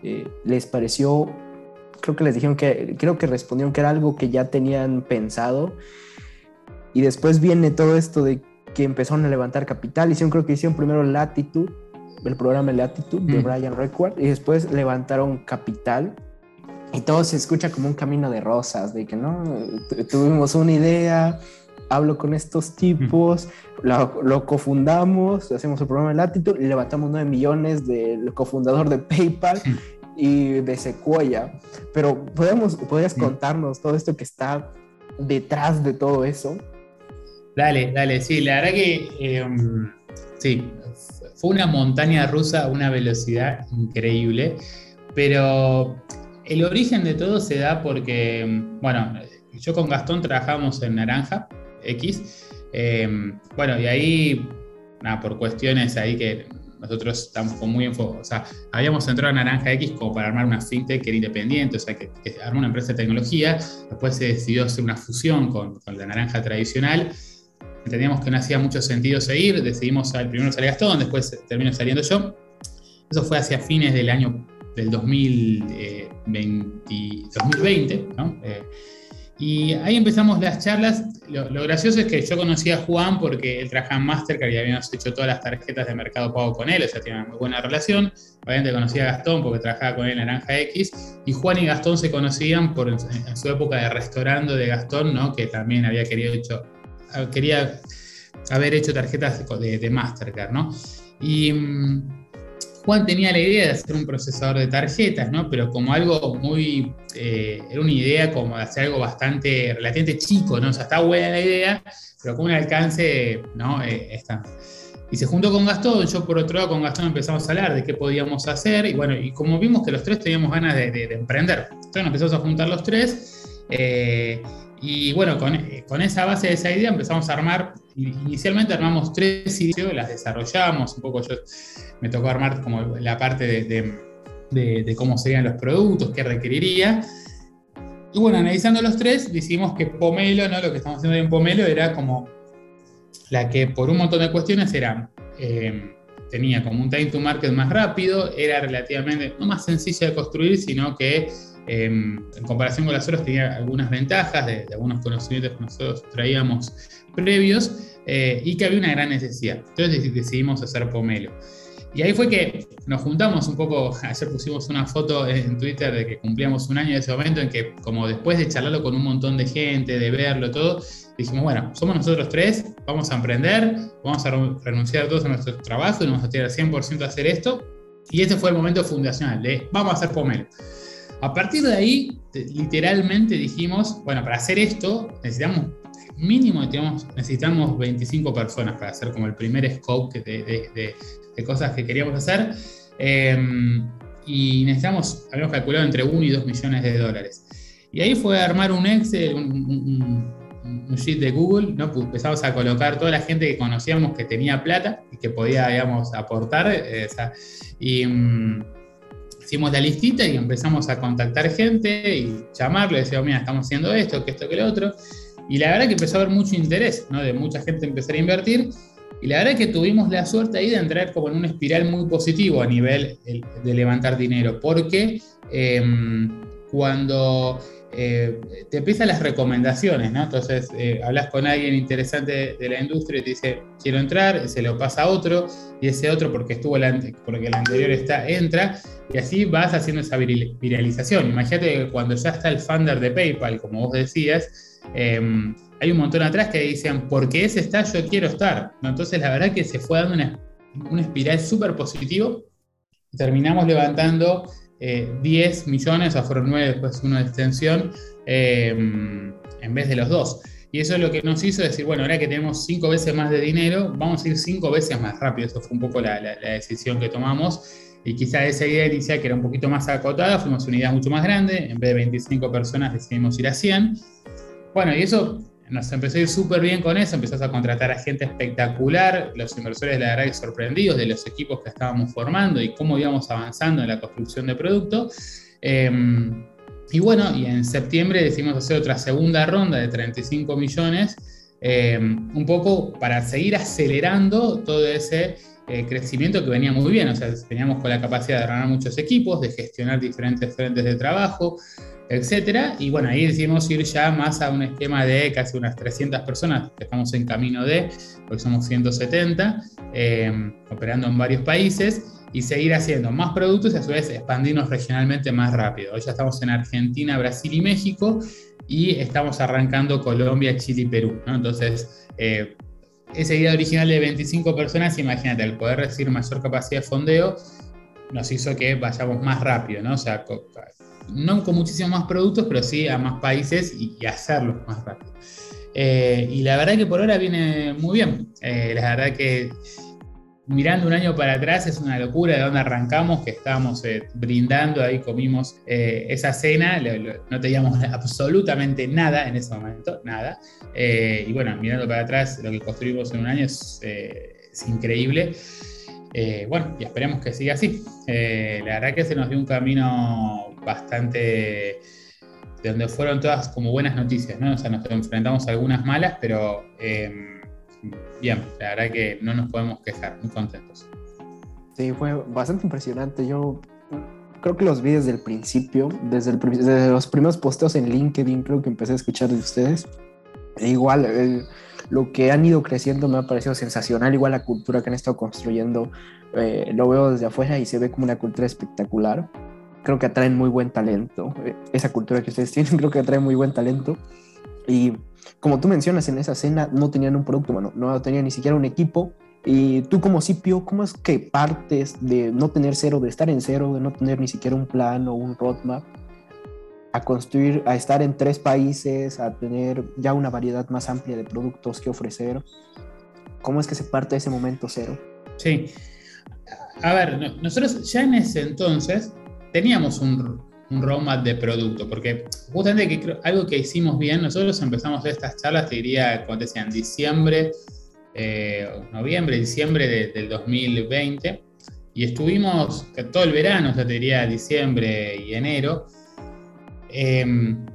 eh, les pareció, creo que les dijeron que, creo que respondieron que era algo que ya tenían pensado y después viene todo esto de que empezaron a levantar capital. Hicieron, creo que hicieron primero Latitude, el programa Latitude de mm. Brian Record, y después levantaron capital. Y todo se escucha como un camino de rosas, de que no, tuvimos una idea, hablo con estos tipos, lo, lo, cofundamos, hacemos el programa Latitude y levantamos 9 millones del cofundador de PayPal y de Sequoia. Pero podemos, ¿podrías contarnos todo esto que está detrás de todo eso?
Dale, dale, sí, la verdad que em, sí, fue una montaña rusa a una velocidad increíble, pero el origen de todo se da porque, em, bueno, yo con Gastón trabajamos en Naranja X, em, bueno, y ahí, nada, por cuestiones ahí que nosotros estamos con muy enfocados, o sea, habíamos entrado a Naranja X como para armar una fintech que era independiente, o sea, que, que una empresa de tecnología, después se decidió hacer una fusión con, con la Naranja tradicional, entendíamos que no hacía mucho sentido seguir, decidimos, primero salir Gastón, después terminó saliendo yo. Eso fue hacia fines del año del 2020, 2020 ¿no? Eh, Y ahí empezamos las charlas. Lo, gracioso es que yo conocí a Juan porque él trabajaba en Mastercard y habíamos hecho todas las tarjetas de mercado pago con él, o sea, tenía una muy buena relación. Obviamente conocí a Gastón porque trabajaba con él en Naranja X. Y Juan y Gastón se conocían por en, su época de restaurante de Gastón, ¿no? que también había querido hecho, quería haber hecho tarjetas de, de Mastercard. ¿no? Y mm, Juan tenía la idea de hacer un procesador de tarjetas, ¿no? Pero como algo muy, eh, era una idea como de hacer algo bastante, relativamente chico, ¿no? O sea, está buena la idea, pero con un alcance, ¿no? Eh, está. Y se juntó con Gastón, yo por otro lado con Gastón empezamos a hablar de qué podíamos hacer, y bueno, y como vimos que los tres teníamos ganas de, emprender, entonces empezamos a juntar los tres, eh, y bueno, con, con, esa base de esa idea empezamos a armar, inicialmente armamos tres ideas, las desarrollamos, un poco yo me tocó armar como la parte de, cómo serían los productos, qué requeriría. Y bueno, analizando los tres, decimos que Pomelo, ¿no? lo que estamos haciendo en Pomelo era como la que por un montón de cuestiones era, eh, tenía como un time to market más rápido, era relativamente, no más sencilla de construir, sino que eh, en comparación con las otras tenía algunas ventajas de, algunos conocimientos que nosotros traíamos previos eh, y que había una gran necesidad. Entonces decidimos hacer Pomelo. Y ahí fue que nos juntamos un poco, ayer pusimos una foto en Twitter de que cumplíamos un año de ese momento en que como después de charlarlo con un montón de gente, de verlo todo, dijimos, bueno, somos nosotros tres, vamos a emprender, vamos a renunciar todos a nuestro trabajo y nos vamos a tirar 100% a hacer esto. Y ese fue el momento fundacional de vamos a hacer pomelo. A partir de ahí, literalmente dijimos, bueno, para hacer esto necesitamos mínimo necesitamos 25 personas para hacer como el primer scope de, de cosas que queríamos hacer. Em, y necesitamos, habíamos calculado entre 1 y 2 millones de dólares. Y ahí fue a armar un Excel, un, sheet de Google, ¿no? Pues empezamos a colocar toda la gente que conocíamos que tenía plata y que podía, digamos, aportar. Eh, y mm, hicimos la listita y empezamos a contactar gente y llamarle, decía, mira, estamos haciendo esto, que esto, que lo otro. Y la verdad que empezó a haber mucho interés, ¿no? De mucha gente empezar a invertir. Y la verdad que tuvimos la suerte ahí de entrar como en una espiral muy positivo a nivel de levantar dinero, porque em, cuando eh, te empiezan las recomendaciones, ¿no? Entonces eh, hablas con alguien interesante de la industria y te dice, quiero entrar, se lo pasa a otro, y ese otro porque estuvo porque el anterior está, entra, y así vas haciendo esa viralización. Imagínate que cuando ya está el funder de PayPal, como vos decías, em, hay un montón atrás que dicen, porque ese está, yo quiero estar. Entonces, la verdad que se fue dando una, espiral súper positivo. Terminamos levantando 10 eh, millones, o fueron 9 después uno de extensión, eh, en vez de los dos. Y eso es lo que nos hizo decir, bueno, ahora que tenemos 5 veces más de dinero, vamos a ir 5 veces más rápido. Eso fue un poco la, la decisión que tomamos. Y quizá esa idea inicial, que era un poquito más acotada, fuimos una idea mucho más grande. En vez de 25 personas, decidimos ir a 100. Bueno, y eso nos empezó a ir súper bien con eso, empezás a contratar a gente espectacular, los inversores la verdad que sorprendidos de los equipos que estábamos formando y cómo íbamos avanzando en la construcción de producto. Em, y bueno, y en septiembre decidimos hacer otra segunda ronda de 35 millones, em, un poco para seguir acelerando todo ese eh, crecimiento que venía muy bien, o sea, teníamos con la capacidad de ganar muchos equipos, de gestionar diferentes frentes de trabajo, etcétera. Y bueno, ahí decidimos ir ya más a un esquema de casi unas 300 personas, estamos en camino de, porque somos 170, eh, operando en varios países, y seguir haciendo más productos y a su vez expandirnos regionalmente más rápido. Hoy ya estamos en Argentina, Brasil y México, y estamos arrancando Colombia, Chile y Perú. Entonces, eh, esa idea original de 25 personas, imagínate, el poder recibir mayor capacidad de fondeo, nos hizo que vayamos más rápido, ¿no? O sea, no con muchísimos más productos, pero sí a más países y, hacerlos más rápido. Eh, y la verdad que por ahora viene muy bien. Eh, la verdad que mirando un año para atrás es una locura de dónde arrancamos, que estábamos eh, brindando, ahí comimos esa cena, no teníamos absolutamente nada en ese momento, nada. y bueno, mirando para atrás, lo que construimos en un año es, es increíble. bueno, y esperemos que siga así. la verdad que se nos dio un camino bastante, de donde fueron todas como buenas noticias, ¿no? O sea, nos enfrentamos a algunas malas, pero eh, bien, la verdad que no nos podemos quejar, muy contentos.
Sí, fue bastante impresionante. Yo creo que los vi desde el principio, desde, los primeros posteos en LinkedIn, creo que empecé a escuchar de ustedes. E igual, lo que han ido creciendo me ha parecido sensacional, igual la cultura que han estado construyendo, eh, lo veo desde afuera y se ve como una cultura espectacular. Creo que atraen muy buen talento. Eh, esa cultura que ustedes tienen, creo que atrae muy buen talento. Y como tú mencionas, en esa escena no tenían un producto, bueno, no tenían ni siquiera un equipo, y tú como Cipio, ¿cómo es que partes de no tener cero, de estar en cero, de no tener ni siquiera un plan o un roadmap, a construir, a estar en tres países, a tener ya una variedad más amplia de productos que ofrecer? ¿Cómo es que se parte de ese momento cero?
Sí. A ver, nosotros ya en ese entonces teníamos un, un roadmap de producto, porque justamente que algo que hicimos bien, nosotros empezamos estas charlas, te diría, como te decía, en diciembre eh, noviembre, diciembre del 2020, y estuvimos todo el verano, o sea, te diría diciembre y enero. Em,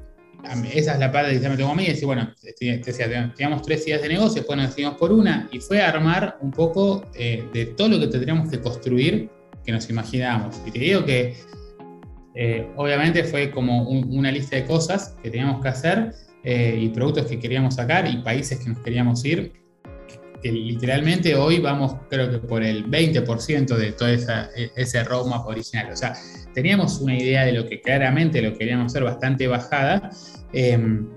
esa es la parte que me tengo a mí, decir, bueno, teníamos tres ideas de negocio, después nos decidimos por una, y fue armar un poco eh, de todo lo que tendríamos que construir que nos imaginábamos. Y te digo que eh, obviamente fue como una lista de cosas que teníamos que hacer y productos que queríamos sacar y países que nos queríamos ir que literalmente hoy vamos creo que por el 20% de todo esa, e, ese roadmap original. O sea, teníamos una idea de lo que claramente lo queríamos hacer bastante bajada, em,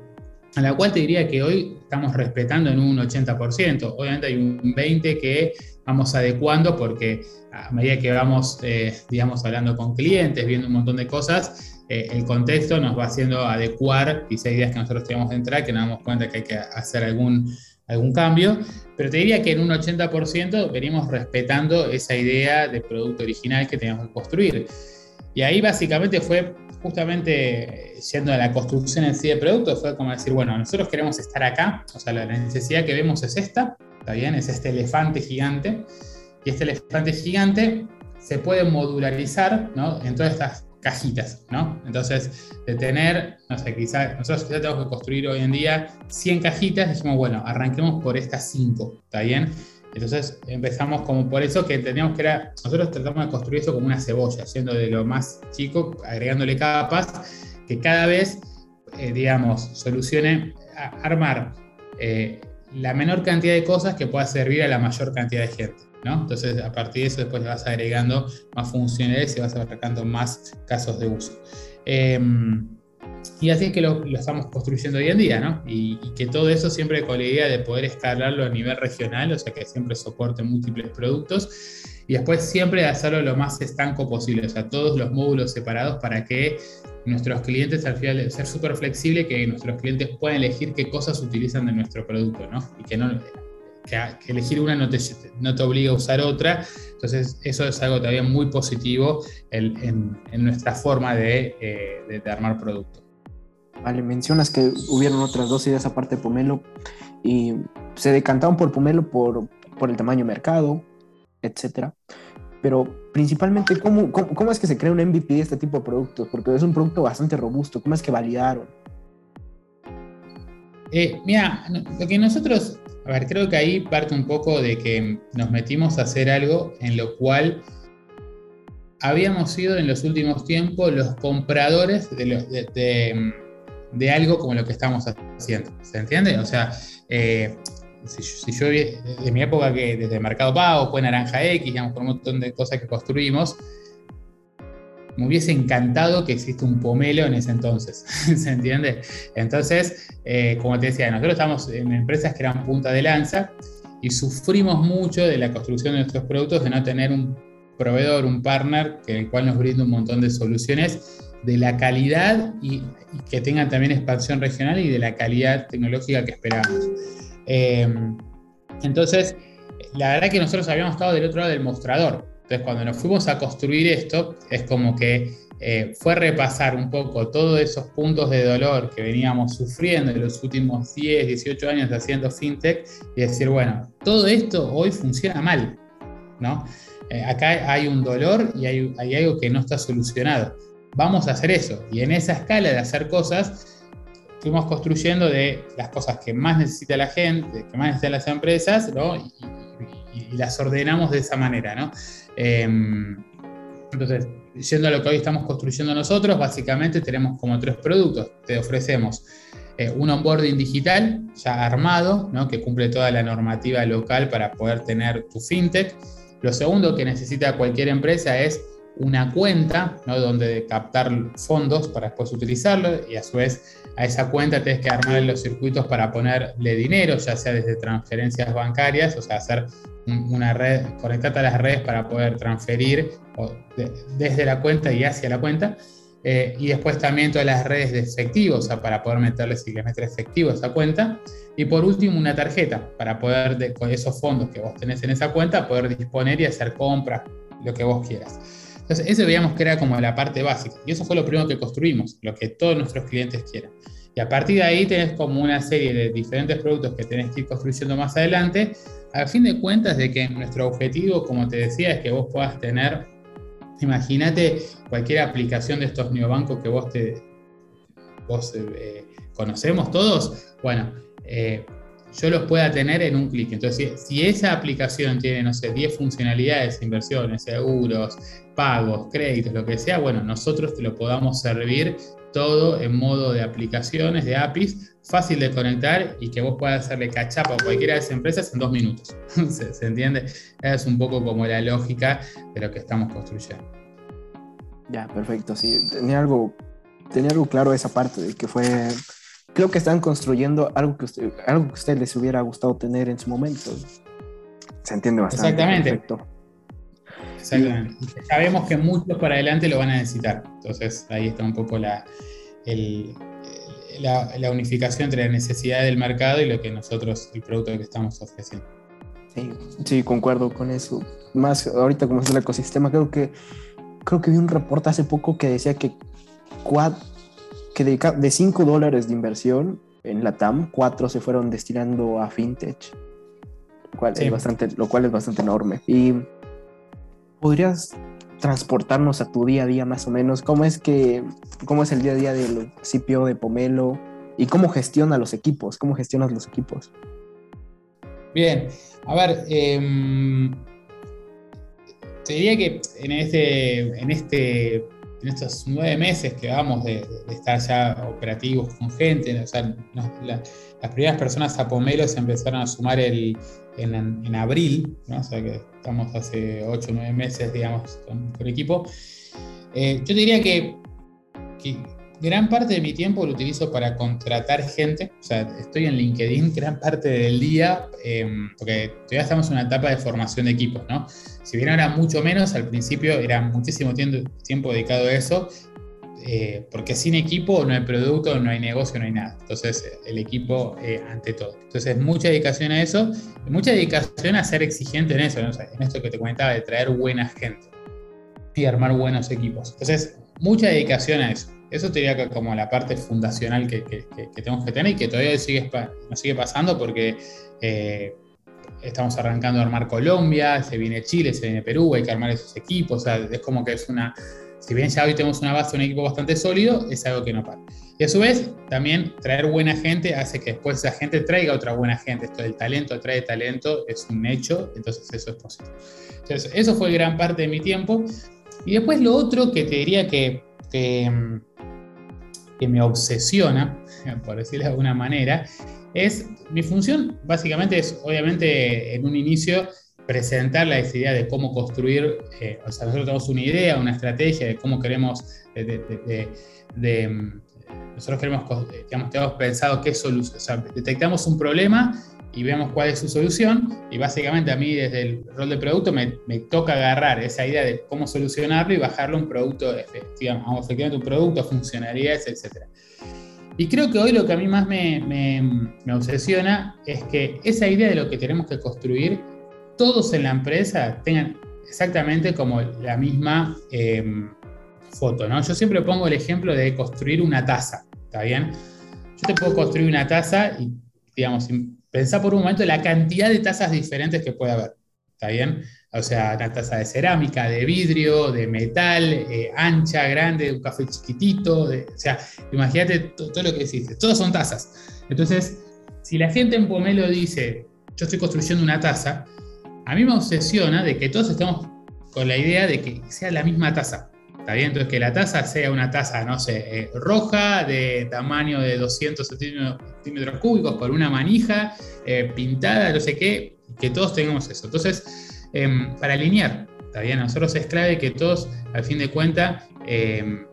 a la cual te diría que hoy estamos respetando en un 80%. Obviamente hay un 20% que vamos adecuando porque a medida que vamos, eh, digamos, hablando con clientes, viendo un montón de cosas, eh, el contexto nos va haciendo adecuar quizá ideas que nosotros tenemos de entrar, que nos damos cuenta que hay que hacer algún algún cambio, pero te diría que en un 80% venimos respetando esa idea de producto original que teníamos que construir. Y ahí básicamente fue justamente siendo a la construcción en sí de producto, fue como decir, bueno, nosotros queremos estar acá, o sea, la necesidad que vemos es esta, ¿está bien? Es este elefante gigante, y este elefante gigante se puede modularizar ¿no? en todas estas cajitas, ¿no? Entonces, de tener, no sé, quizás nosotros quizás tenemos que construir hoy en día 100 cajitas, decimos, bueno, arranquemos por estas 5, ¿está bien? Entonces empezamos como por eso que entendíamos que era, nosotros tratamos de construir eso como una cebolla, siendo de lo más chico, agregándole capas, que cada vez, eh, digamos, solucione armar eh, la menor cantidad de cosas que pueda servir a la mayor cantidad de gente. Entonces, a partir de eso, después le vas agregando más funcionalidades y vas abarcando más casos de uso. Em, y así es que lo, estamos construyendo hoy en día, ¿no? Y, que todo eso siempre con la idea de poder escalarlo a nivel regional, o sea, que siempre soporte múltiples productos. Y después siempre hacerlo lo más estanco posible, o sea, todos los módulos separados para que nuestros clientes, al final, ser súper flexible, que nuestros clientes puedan elegir qué cosas utilizan de nuestro producto, ¿no? Y que no que, elegir una no te, no te, obliga a usar otra. Entonces, eso es algo todavía muy positivo en, en, nuestra forma de, eh, de, armar producto.
Vale, mencionas que hubieron otras dos ideas aparte de Pomelo y se decantaron por Pomelo por, por el tamaño mercado, etcétera. Pero principalmente, ¿cómo, ¿cómo, cómo, es que se crea un MVP de este tipo de productos? Porque es un producto bastante robusto. ¿Cómo es que validaron?
Eh, mira, lo que nosotros a ver, creo que ahí parte un poco de que nos metimos a hacer algo en lo cual habíamos sido en los últimos tiempos los compradores de, de, algo como lo que estamos haciendo. ¿Se entiende? O sea, eh, si, yo de mi época que desde Mercado Pago fue Naranja X, digamos, por un montón de cosas que construimos, me hubiese encantado que exista un pomelo en ese entonces, ¿se entiende? Entonces, eh, como te decía, nosotros estamos en empresas que eran punta de lanza y sufrimos mucho de la construcción de nuestros productos de no tener un proveedor, un partner, que el cual nos brinda un montón de soluciones de la calidad y, que tengan también expansión regional y de la calidad tecnológica que esperamos. Eh, entonces, la verdad que nosotros habíamos estado del otro lado del mostrador, entonces, cuando nos fuimos a construir esto, es como que eh, fue repasar un poco todos esos puntos de dolor que veníamos sufriendo en los últimos 10, 18 años haciendo fintech y decir, bueno, todo esto hoy funciona mal, ¿no? Eh, acá hay un dolor y hay, hay algo que no está solucionado. Vamos a hacer eso. Y en esa escala de hacer cosas, fuimos construyendo de las cosas que más necesita la gente, que más necesitan las empresas, ¿no? y, y, las ordenamos de esa manera, ¿no? Em, Entonces, yendo a lo que hoy estamos construyendo nosotros, básicamente tenemos como tres productos. Te ofrecemos eh, un onboarding digital ya armado, ¿no? que cumple toda la normativa local para poder tener tu fintech. Lo segundo que necesita cualquier empresa es una cuenta ¿no? donde captar fondos para después utilizarlo y a su vez a esa cuenta tienes que armar los circuitos para ponerle dinero, ya sea desde transferencias bancarias, o sea, hacer una red, conectarte a las redes para poder transferir desde la cuenta y hacia la cuenta. Eh, y después también todas las redes de efectivo, o sea, para poder meterle si efectivo a esa cuenta. Y por último, una tarjeta para poder, con esos fondos que vos tenés en esa cuenta, poder disponer y hacer compras, lo que vos quieras. Entonces, eso veíamos que era como la parte básica. Y eso fue lo primero que construimos, lo que todos nuestros clientes quieran. Y a partir de ahí tenés como una serie de diferentes productos que tenés que ir construyendo más adelante. A fin de cuentas de que nuestro objetivo, como te decía, es que vos puedas tener, imagínate cualquier aplicación de estos neobancos que vos te vos eh, conocemos todos. Bueno, eh, yo los pueda tener en un clic. Entonces, si, esa aplicación tiene, no sé, 10 funcionalidades, inversiones, seguros, pagos, créditos, lo que sea, bueno, nosotros te lo podamos servir todo en modo de aplicaciones, de APIs, fácil de conectar y que vos puedas hacerle cachapa a cualquiera de esas empresas en dos minutos. ¿Se, entiende? Es un poco como la lógica de lo que estamos construyendo.
Ya, perfecto. Sí, tenía algo, tenía algo claro esa parte de que fue creo que están construyendo algo que, usted, algo que a usted les hubiera gustado tener en su momento. Se entiende bastante.
Exactamente. Perfecto. Exactamente. Sabemos que muchos para adelante lo van a necesitar. Entonces ahí está un poco la, la, unificación entre la necesidad del mercado y lo que nosotros, el producto que estamos ofreciendo.
Sí, sí, concuerdo con eso. Más ahorita como es el ecosistema, creo que creo que vi un reporte hace poco que decía que cuatro que de, 5 dólares de inversión en la TAM, 4 se fueron destinando a fintech, es bastante, lo cual es bastante enorme. Y podrías transportarnos a tu día a día más o menos, cómo es que, cómo es el día a día del CPO de Pomelo y cómo gestiona los equipos, cómo gestionas los equipos.
Bien, a ver, em, te diría que en este, en este en estos nueve meses que vamos de, estar ya operativos con gente, o sea, las primeras personas a Pomelo se empezaron a sumar el, en, abril, o sea que estamos hace ocho o nueve meses, digamos, con, el equipo. Eh, yo diría que, que gran parte de mi tiempo lo utilizo para contratar gente. O sea, estoy en LinkedIn gran parte del día, em, porque todavía estamos en una etapa de formación de equipos, ¿no? Si bien ahora mucho menos, al principio era muchísimo tiempo, tiempo dedicado a eso, eh, porque sin equipo no hay producto, no hay negocio, no hay nada. Entonces, el equipo eh, ante todo. Entonces, mucha dedicación a eso, mucha dedicación a ser exigente en eso, en esto que te comentaba de traer buena gente y armar buenos equipos. Entonces, mucha dedicación a eso. Eso te diría que como la parte fundacional que, tenemos que tener y que todavía sigue, nos sigue pasando porque eh, estamos arrancando a armar Colombia, se viene Chile, se viene Perú, hay que armar esos equipos, o sea, es como que es una, si bien ya hoy tenemos una base, un equipo bastante sólido, es algo que no para. Y a su vez, también traer buena gente hace que después esa gente traiga otra buena gente. Esto del talento atrae talento, es un hecho, entonces eso es posible. Entonces, eso fue gran parte de mi tiempo. Y después lo otro que te diría que, que que me obsesiona, por decirlo de alguna manera, es mi función básicamente es obviamente en un inicio presentar la idea de cómo construir, eh, o sea, nosotros tenemos una idea, una estrategia de cómo queremos, de, nosotros queremos, digamos, tenemos pensado qué solución, o sea, detectamos un problema y vemos cuál es su solución. Y básicamente a mí desde el rol de producto me, me toca agarrar esa idea de cómo solucionarlo y bajarlo a un producto, digamos, efectivamente un producto, funcionalidades, etc. Y creo que hoy lo que a mí más me, me, obsesiona es que esa idea de lo que tenemos que construir, todos en la empresa tengan exactamente como la misma em, foto. ¿no? Yo siempre pongo el ejemplo de construir una taza, ¿está bien? Yo te puedo construir una taza y, digamos, Pensá por un momento la cantidad de tazas diferentes que puede haber. ¿Está bien? O sea, una taza de cerámica, de vidrio, de metal, eh, ancha, grande, de un café chiquitito. o sea, imagínate todo, lo que existe. Todas son tazas. Entonces, si la gente en Pomelo dice, yo estoy construyendo una taza, a mí me obsesiona de que todos estemos con la idea de que sea la misma taza. ¿Está bien? Entonces, que la taza sea una taza, no sé, eh, roja, de tamaño de 200 centímetros cúbicos, con una manija, eh, pintada, no sé qué, que todos tengamos eso. Entonces, em, para alinear, ¿está bien? Nosotros es clave que todos, al fin de cuentas, em,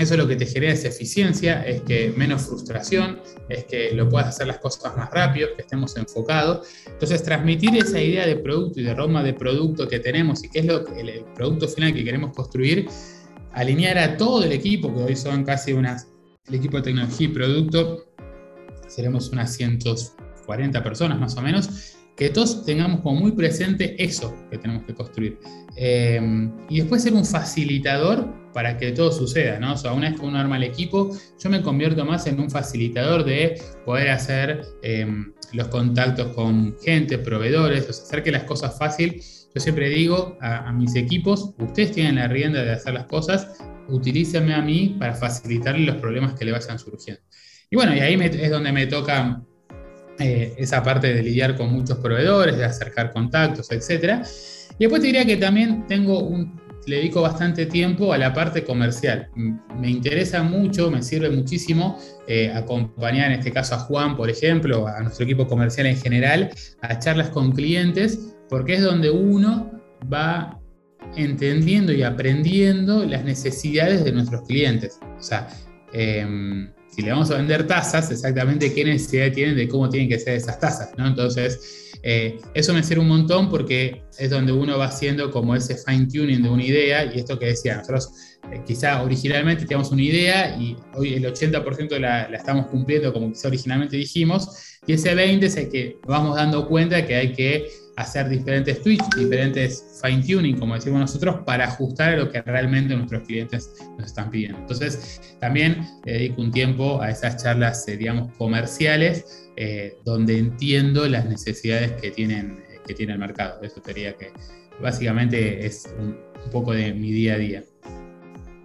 eso lo que te genera es eficiencia, es que menos frustración, es que lo puedas hacer las cosas más rápido, que estemos enfocados. Entonces, transmitir esa idea de producto y de Roma de producto que tenemos y qué es lo, el producto final que queremos construir, alinear a todo el equipo, que hoy son casi unas, el equipo de tecnología y producto, seremos unas 140 personas más o menos, que todos tengamos como muy presente eso que tenemos que construir. Eh, y después ser un facilitador para que todo suceda, ¿no? O sea, una vez que uno arma el equipo, yo me convierto más en un facilitador de poder hacer eh, los contactos con gente, proveedores, o hacer que las cosas fácil. Yo siempre digo a, mis equipos, ustedes tienen la rienda de hacer las cosas, utilícenme a mí para facilitarle los problemas que le vayan surgiendo. Y bueno, y ahí es donde me toca eh, esa parte de lidiar con muchos proveedores, de acercar contactos, etc. Y después te diría que también tengo un, le dedico bastante tiempo a la parte comercial. Me interesa mucho, me sirve muchísimo eh, acompañar en este caso a Juan, por ejemplo, a nuestro equipo comercial en general, a charlas con clientes, porque es donde uno va entendiendo y aprendiendo las necesidades de nuestros clientes. O sea, em, si le vamos a vender tazas, exactamente qué necesidad tienen de cómo tienen que ser esas tazas, ¿no? Entonces, eh, eso me sirve un montón porque es donde uno va haciendo como ese fine tuning de una idea y esto que decía, nosotros eh, quizá originalmente teníamos una idea y hoy el 80% la, la estamos cumpliendo como quizá originalmente dijimos y ese 20% es el que vamos dando cuenta que hay que hacer diferentes tweaks, diferentes fine tuning, como decimos nosotros, para ajustar a lo que realmente nuestros clientes nos están pidiendo. Entonces, también dedico un tiempo a esas charlas, eh, digamos, comerciales, eh, donde entiendo las necesidades que, tienen, que tiene el mercado. Eso sería que básicamente es un, poco de mi día a día.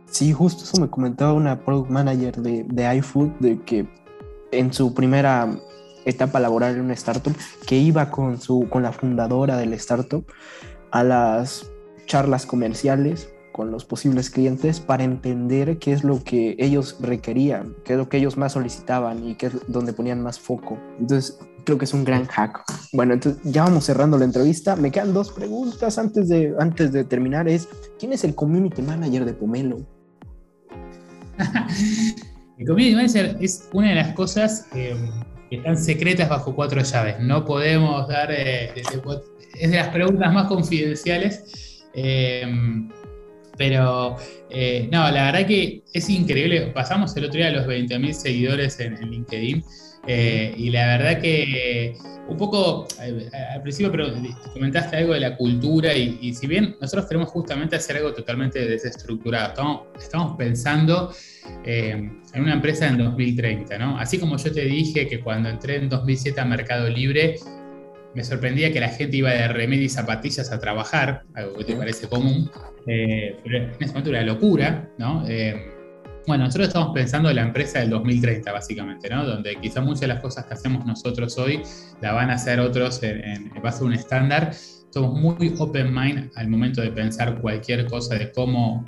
Sí, justo eso me comentaba una product manager de, de iFood, de que en su primera etapa laboral en una startup, que iba con, su, con la fundadora del startup a las charlas comerciales con los posibles clientes para entender qué es lo que ellos requerían, qué es lo que ellos más solicitaban y qué es donde ponían más foco. Entonces, creo que es un gran hack. Bueno, entonces ya vamos cerrando la entrevista. Me quedan dos preguntas antes de, antes de terminar. Es, ¿quién es el community manager de Pomelo?
el community manager es una de las cosas que están secretas bajo cuatro llaves. No podemos dar, eh, es de las preguntas más confidenciales. Eh, pero eh, no, la verdad que es increíble. Pasamos el otro día a los 20.000 seguidores en, LinkedIn. Y la verdad que un poco al principio, pero comentaste algo de la cultura y, si bien nosotros queremos justamente hacer algo totalmente desestructurado, estamos, estamos pensando eh, en una empresa en 2030, ¿no? Así como yo te dije que cuando entré en 2007 a Mercado Libre, me sorprendía que la gente iba de remedio y zapatillas a trabajar, algo que te parece común, eh, pero en ese momento era locura, ¿no? Eh, bueno, nosotros estamos pensando en la empresa del 2030, básicamente, ¿no? Donde quizá muchas de las cosas que hacemos nosotros hoy la van a hacer otros en, base a un estándar. Somos muy open mind al momento de pensar cualquier cosa de cómo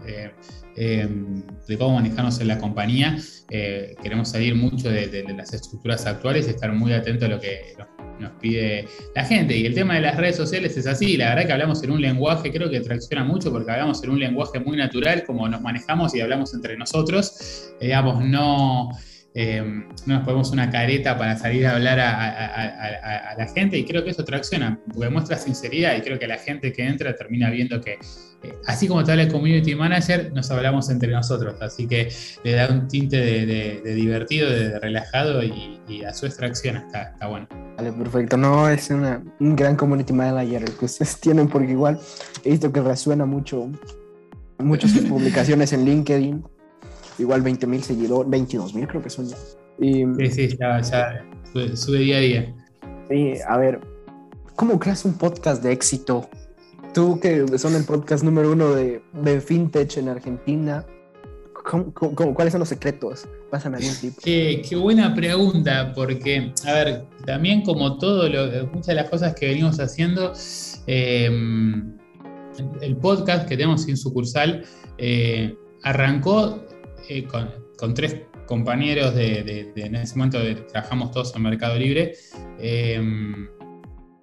Em, de cómo manejarnos en la compañía. Eh, queremos salir mucho de, las estructuras actuales y estar muy atentos a lo que nos, pide la gente. Y el tema de las redes sociales es así, la verdad que hablamos en un lenguaje, creo que tracciona mucho porque hablamos en un lenguaje muy natural, como nos manejamos y hablamos entre nosotros. digamos, no... Eh, no nos ponemos una careta para salir a hablar a, la gente y creo que eso tracciona, porque muestra sinceridad y creo que la gente que entra termina viendo que, eh, así como tal el community manager, nos hablamos entre nosotros, así que le da un tinte de, divertido, de, relajado y, a su extracción está, está bueno.
Vale, perfecto. No, es una, un gran community manager que ustedes tienen, porque igual he visto que resuena mucho, muchas publicaciones en LinkedIn igual 20 mil seguidores, 22 mil creo que son ya.
sí, sí, ya, ya sube, día a día.
Sí, a ver, ¿cómo creas un podcast de éxito? Tú que son el podcast número uno de, de FinTech en Argentina, cuáles son los secretos? Pásame algún tip.
Qué, qué, buena pregunta, porque, a ver, también como todo, lo, muchas de las cosas que venimos haciendo, eh, el podcast que tenemos sin sucursal eh, arrancó eh, con, tres compañeros de, en ese momento trabajamos todos en Mercado Libre,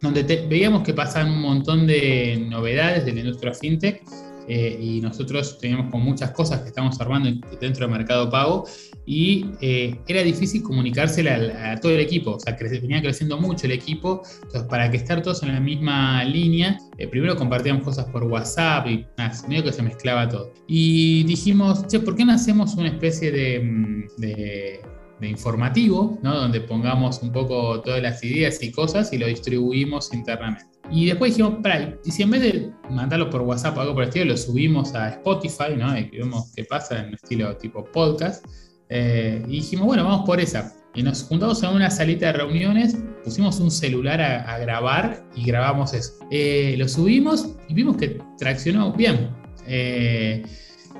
donde veíamos que pasaban un montón de novedades de la industria fintech eh, y nosotros teníamos con muchas cosas que estábamos armando dentro del mercado pago y eh, era difícil comunicársela a, todo el equipo, o sea, venía creciendo mucho el equipo, entonces para que estar todos en la misma línea, eh, primero compartíamos cosas por WhatsApp y medio que se mezclaba todo. Y dijimos, che, ¿por qué no hacemos una especie de, mm, de informativo, ¿no? donde pongamos un poco todas las ideas y cosas y lo distribuimos internamente. Y después dijimos, para, y si en vez de mandarlo por WhatsApp o algo por el estilo, lo subimos a Spotify, ¿no? Y vemos qué pasa en estilo tipo podcast. Eh, y dijimos, bueno, vamos por esa. Y nos juntamos en una salita de reuniones, pusimos un celular a, grabar y grabamos eso. Eh, lo subimos y vimos que traccionó bien. Eh,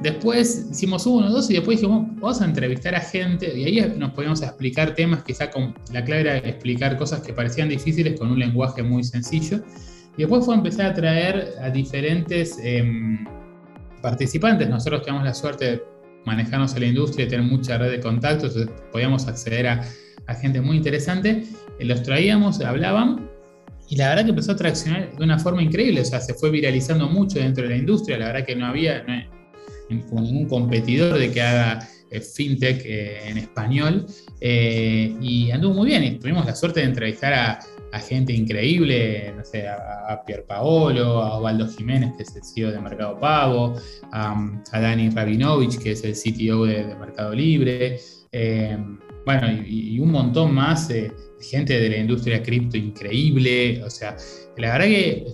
Después hicimos uno, dos y después dijimos, vamos a entrevistar a gente y ahí nos podíamos explicar temas, quizá con la clave era explicar cosas que parecían difíciles con un lenguaje muy sencillo. Y después fue empezar a traer a diferentes em, participantes. Nosotros tenemos la suerte de manejarnos en la industria y tener mucha red de contactos, entonces podíamos acceder a, gente muy interesante. Eh, los traíamos, hablaban y la verdad que empezó a traccionar de una forma increíble, o sea, se fue viralizando mucho dentro de la industria, la verdad que no había, como ningún competidor de que haga eh, fintech eh, en español. Eh, y anduvo muy bien. Tuvimos la suerte de entrevistar a, gente increíble, no sé, a, Pier Paolo, a Osvaldo Jiménez, que es el CEO de Mercado Pago, a, Dani Rabinovich, que es el CTO de, Mercado Libre. bueno, y, un montón más gente de la industria cripto increíble. O sea, la verdad que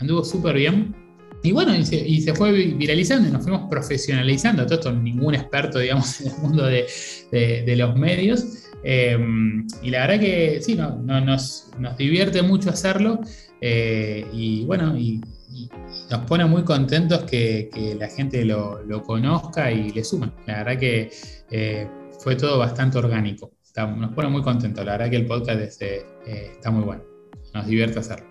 anduvo súper bien. Y bueno, y se, fue viralizando y nos fuimos profesionalizando. Todo esto, ningún experto, digamos, en el mundo de, los medios. Em, y la verdad que sí, no, nos, divierte mucho hacerlo. Eh, y bueno, y, nos pone muy contentos que, la gente lo, conozca y le sume. La verdad que eh, fue todo bastante orgánico. nos pone muy contentos. La verdad que el podcast eh, está muy bueno. Nos divierte hacerlo.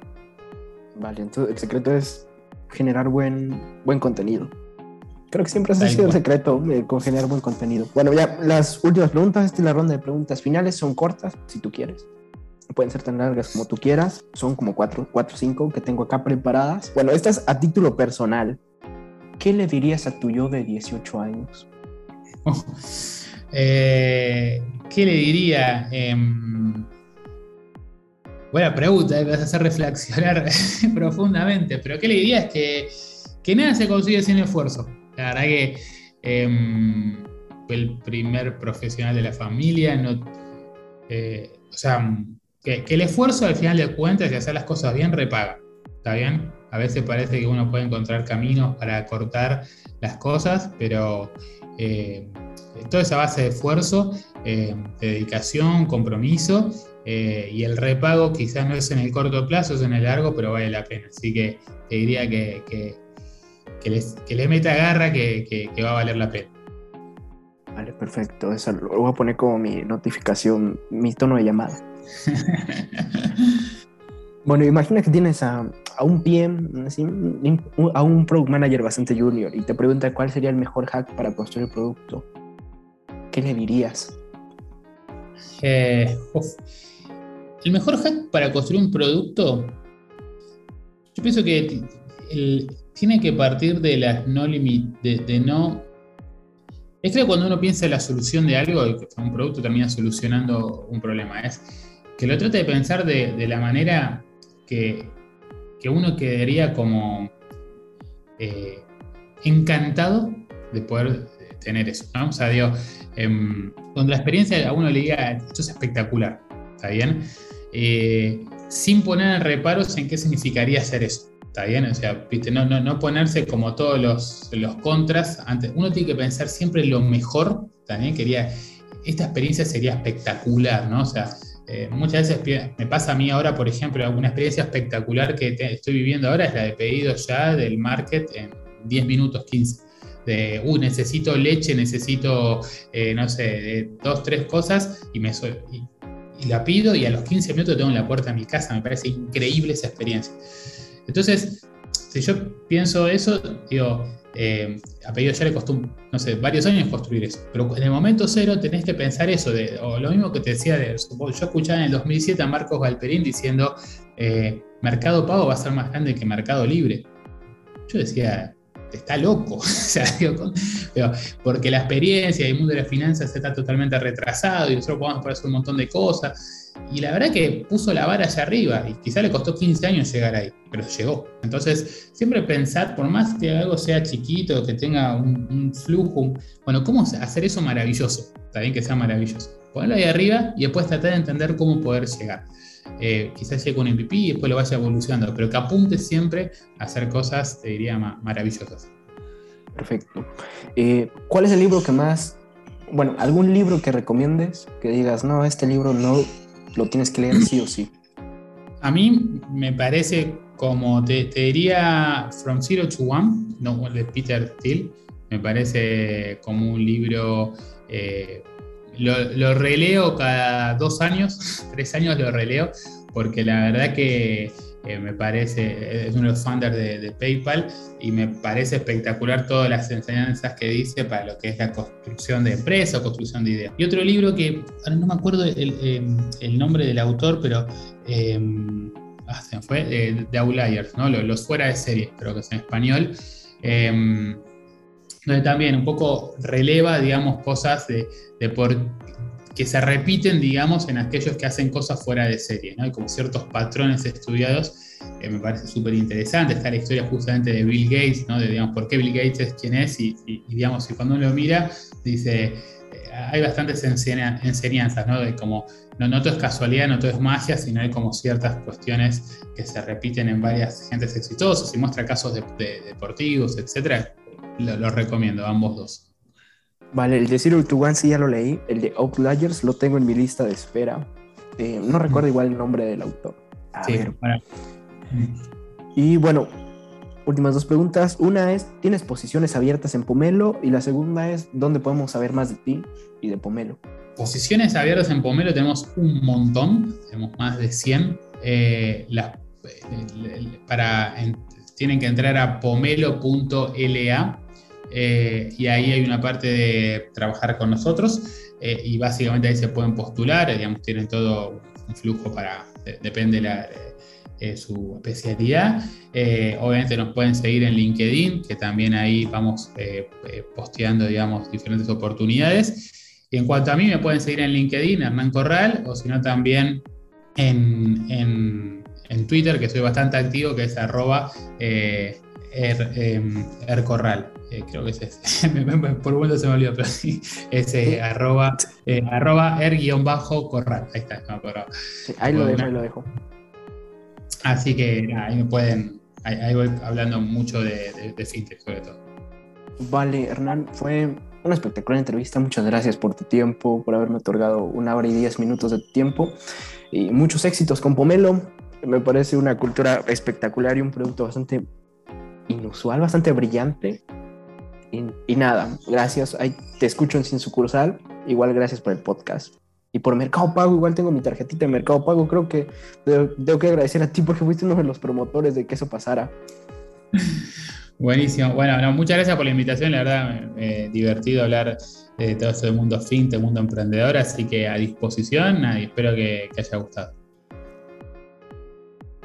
Vale, entonces el secreto es generar buen, buen contenido. Creo que siempre ha sido el secreto eh, con generar buen contenido. Bueno, ya las últimas preguntas, esta es la ronda de preguntas finales, son cortas, si tú quieres. Pueden ser tan largas como tú quieras, son como cuatro o cinco que tengo acá preparadas. Bueno, esta es a título personal. ¿Qué le dirías a tu yo de 18 años?
Eh, ¿Qué le diría? Em, Buena pregunta, me vas a hacer reflexionar profundamente, pero ¿qué le diría? Es que, que nada se consigue sin esfuerzo. La verdad que em, fue el primer profesional de la familia, eh, o sea, que, el esfuerzo al final de cuentas y hacer las cosas bien repaga, ¿está bien? A veces parece que uno puede encontrar caminos para cortar las cosas, pero eh, toda esa base de esfuerzo, eh, dedicación, compromiso eh, y el repago quizás no es en el corto plazo, es en el largo, pero vale la pena. Así que te diría que, que, les, le meta garra que, va a valer la pena.
Vale, perfecto. Eso lo voy a poner como mi notificación, mi tono de llamada. bueno, imagina que tienes a, a un PM, a un product manager bastante junior y te pregunta cuál sería el mejor hack para construir el producto. ¿Qué le dirías?
Eh, el mejor hack para construir un producto, yo pienso que tiene que partir de las no limit, no. Es que cuando uno piensa en la solución de algo, que un producto termina solucionando un problema, es que lo trate de pensar de, la manera que, uno quedaría como eh, encantado de poder tener eso, ¿no? O sea, digo, em, cuando la experiencia a uno le diga, esto es espectacular, ¿está bien? Eh, sin poner reparos en qué significaría hacer eso. ¿Está bien? O sea, No, no, no ponerse como todos los, los contras. Antes. Uno tiene que pensar siempre lo mejor. También quería, esta experiencia sería espectacular, ¿no? O sea, eh, muchas veces me pasa a mí ahora, por ejemplo, una experiencia espectacular que estoy viviendo ahora es la de pedido ya del market en 10 minutos, 15. De, uh, necesito leche, necesito, eh, no sé, dos, tres cosas y me, y y la pido y a los 15 minutos tengo en la puerta de mi casa. Me parece increíble esa experiencia. Entonces, si yo pienso eso, digo, eh, a pedido ya le costó, no sé, varios años construir eso. Pero en el momento cero tenés que pensar eso, de, o lo mismo que te decía, de, yo escuchaba en el 2007 a Marcos Galperín diciendo, eh, Mercado Pago va a ser más grande que Mercado Libre. Yo decía, está loco, o sea, porque la experiencia y el mundo de las finanzas está totalmente retrasado y nosotros podemos hacer un montón de cosas. Y la verdad que puso la vara hacia arriba y quizá le costó 15 años llegar ahí, pero llegó. Entonces, siempre pensar, por más que algo sea chiquito, que tenga un, flujo, bueno, ¿cómo hacer eso maravilloso? Está bien que sea maravilloso. Ponerlo ahí arriba y después tratar de entender cómo poder llegar. Eh, quizás llegue con MVP y después lo vaya evolucionando, pero que apunte siempre a hacer cosas, te diría, maravillosas.
Perfecto. Eh, ¿Cuál es el libro que más, bueno, algún libro que recomiendes que digas, no, este libro no lo tienes que leer sí o sí?
A mí me parece como te, diría From Zero to One, no, de Peter Thiel, me parece como un libro, eh, lo, releo cada dos años, tres años lo releo, porque la verdad que eh, me parece, es uno de los founders de, PayPal y me parece espectacular todas las enseñanzas que dice para lo que es la construcción de empresa o construcción de ideas. Y otro libro que, ahora no me acuerdo el, em, nombre del autor, pero em, ah, se fue, de The Outliers, ¿no? los, fuera de serie, creo que es en español. Em, donde también un poco releva, digamos, cosas de, que se repiten, digamos, en aquellos que hacen cosas fuera de serie, ¿no? Hay como ciertos patrones estudiados que me parece súper interesante. Está la historia justamente de Bill Gates, ¿no? De, digamos, por qué Bill Gates es quien es y, digamos, y cuando uno lo mira, dice, eh, hay bastantes enseñanzas, ¿no? De como, no, no todo es casualidad, no todo es magia, sino hay como ciertas cuestiones que se repiten en varias gentes exitosas y muestra casos de, deportivos, etcétera. Los recomiendo, ambos dos.
Vale, el de Zero to One sí ya lo leí. El de Outliers lo tengo en mi lista de espera. Eh, no recuerdo igual el nombre del autor. sí, Y bueno, últimas dos preguntas. Una es, ¿tienes posiciones abiertas en Pomelo? Y la segunda es, ¿dónde podemos saber más de ti y de Pomelo?
Posiciones abiertas en Pomelo tenemos un montón, tenemos más de 100. Eh, eh, para, tienen que entrar a pomelo.la eh, y ahí hay una parte de trabajar con nosotros eh, y básicamente ahí se pueden postular, digamos, tienen todo un flujo para, depende de su especialidad. Eh, obviamente nos pueden seguir en LinkedIn, que también ahí vamos posteando, digamos, diferentes oportunidades. Y en cuanto a mí, me pueden seguir en LinkedIn, Hernán Corral, o si no también en, en, Twitter, que soy bastante activo, que es arroba er, em, ercorral. Eh, creo que es ese. Por un momento se me olvidó, pero sí, es eh, arroba, eh, arroba er-corral. Ahí está, no
ahí lo dejo, ahí lo dejo.
Así que ahí me pueden, ahí, voy hablando mucho de, de, fintech sobre todo.
Vale, Hernán, fue una espectacular entrevista. Muchas gracias por tu tiempo, por haberme otorgado una hora y diez minutos de tiempo. Y muchos éxitos con Pomelo. Me parece una cultura espectacular y un producto bastante inusual, bastante brillante. Y, nada, gracias. Te escucho en Sin Sucursal. Igual gracias por el podcast. Y por Mercado Pago, igual tengo mi tarjetita de Mercado Pago. Creo que tengo que agradecer a ti porque fuiste uno de los promotores de que eso pasara.
Buenísimo. Bueno, muchas gracias por la invitación. La verdad, eh, divertido hablar de todo esto del mundo fintech, mundo emprendedor. Así que a disposición y espero que haya gustado.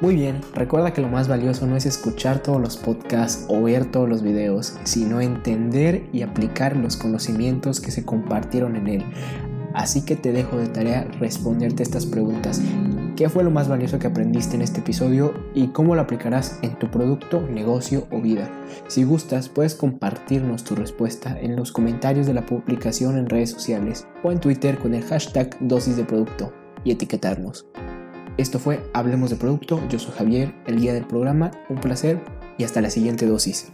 Muy bien, recuerda que lo más valioso no es escuchar todos los podcasts o ver todos los videos, sino entender y aplicar los conocimientos que se compartieron en él. Así que te dejo de tarea responderte estas preguntas. ¿Qué fue lo más valioso que aprendiste en este episodio y cómo lo aplicarás en tu producto, negocio o vida? Si gustas, puedes compartirnos tu respuesta en los comentarios de la publicación en redes sociales o en Twitter con el hashtag dosis de producto y etiquetarnos. Esto fue Hablemos de Producto, yo soy Javier, el guía del programa, un placer y hasta la siguiente dosis.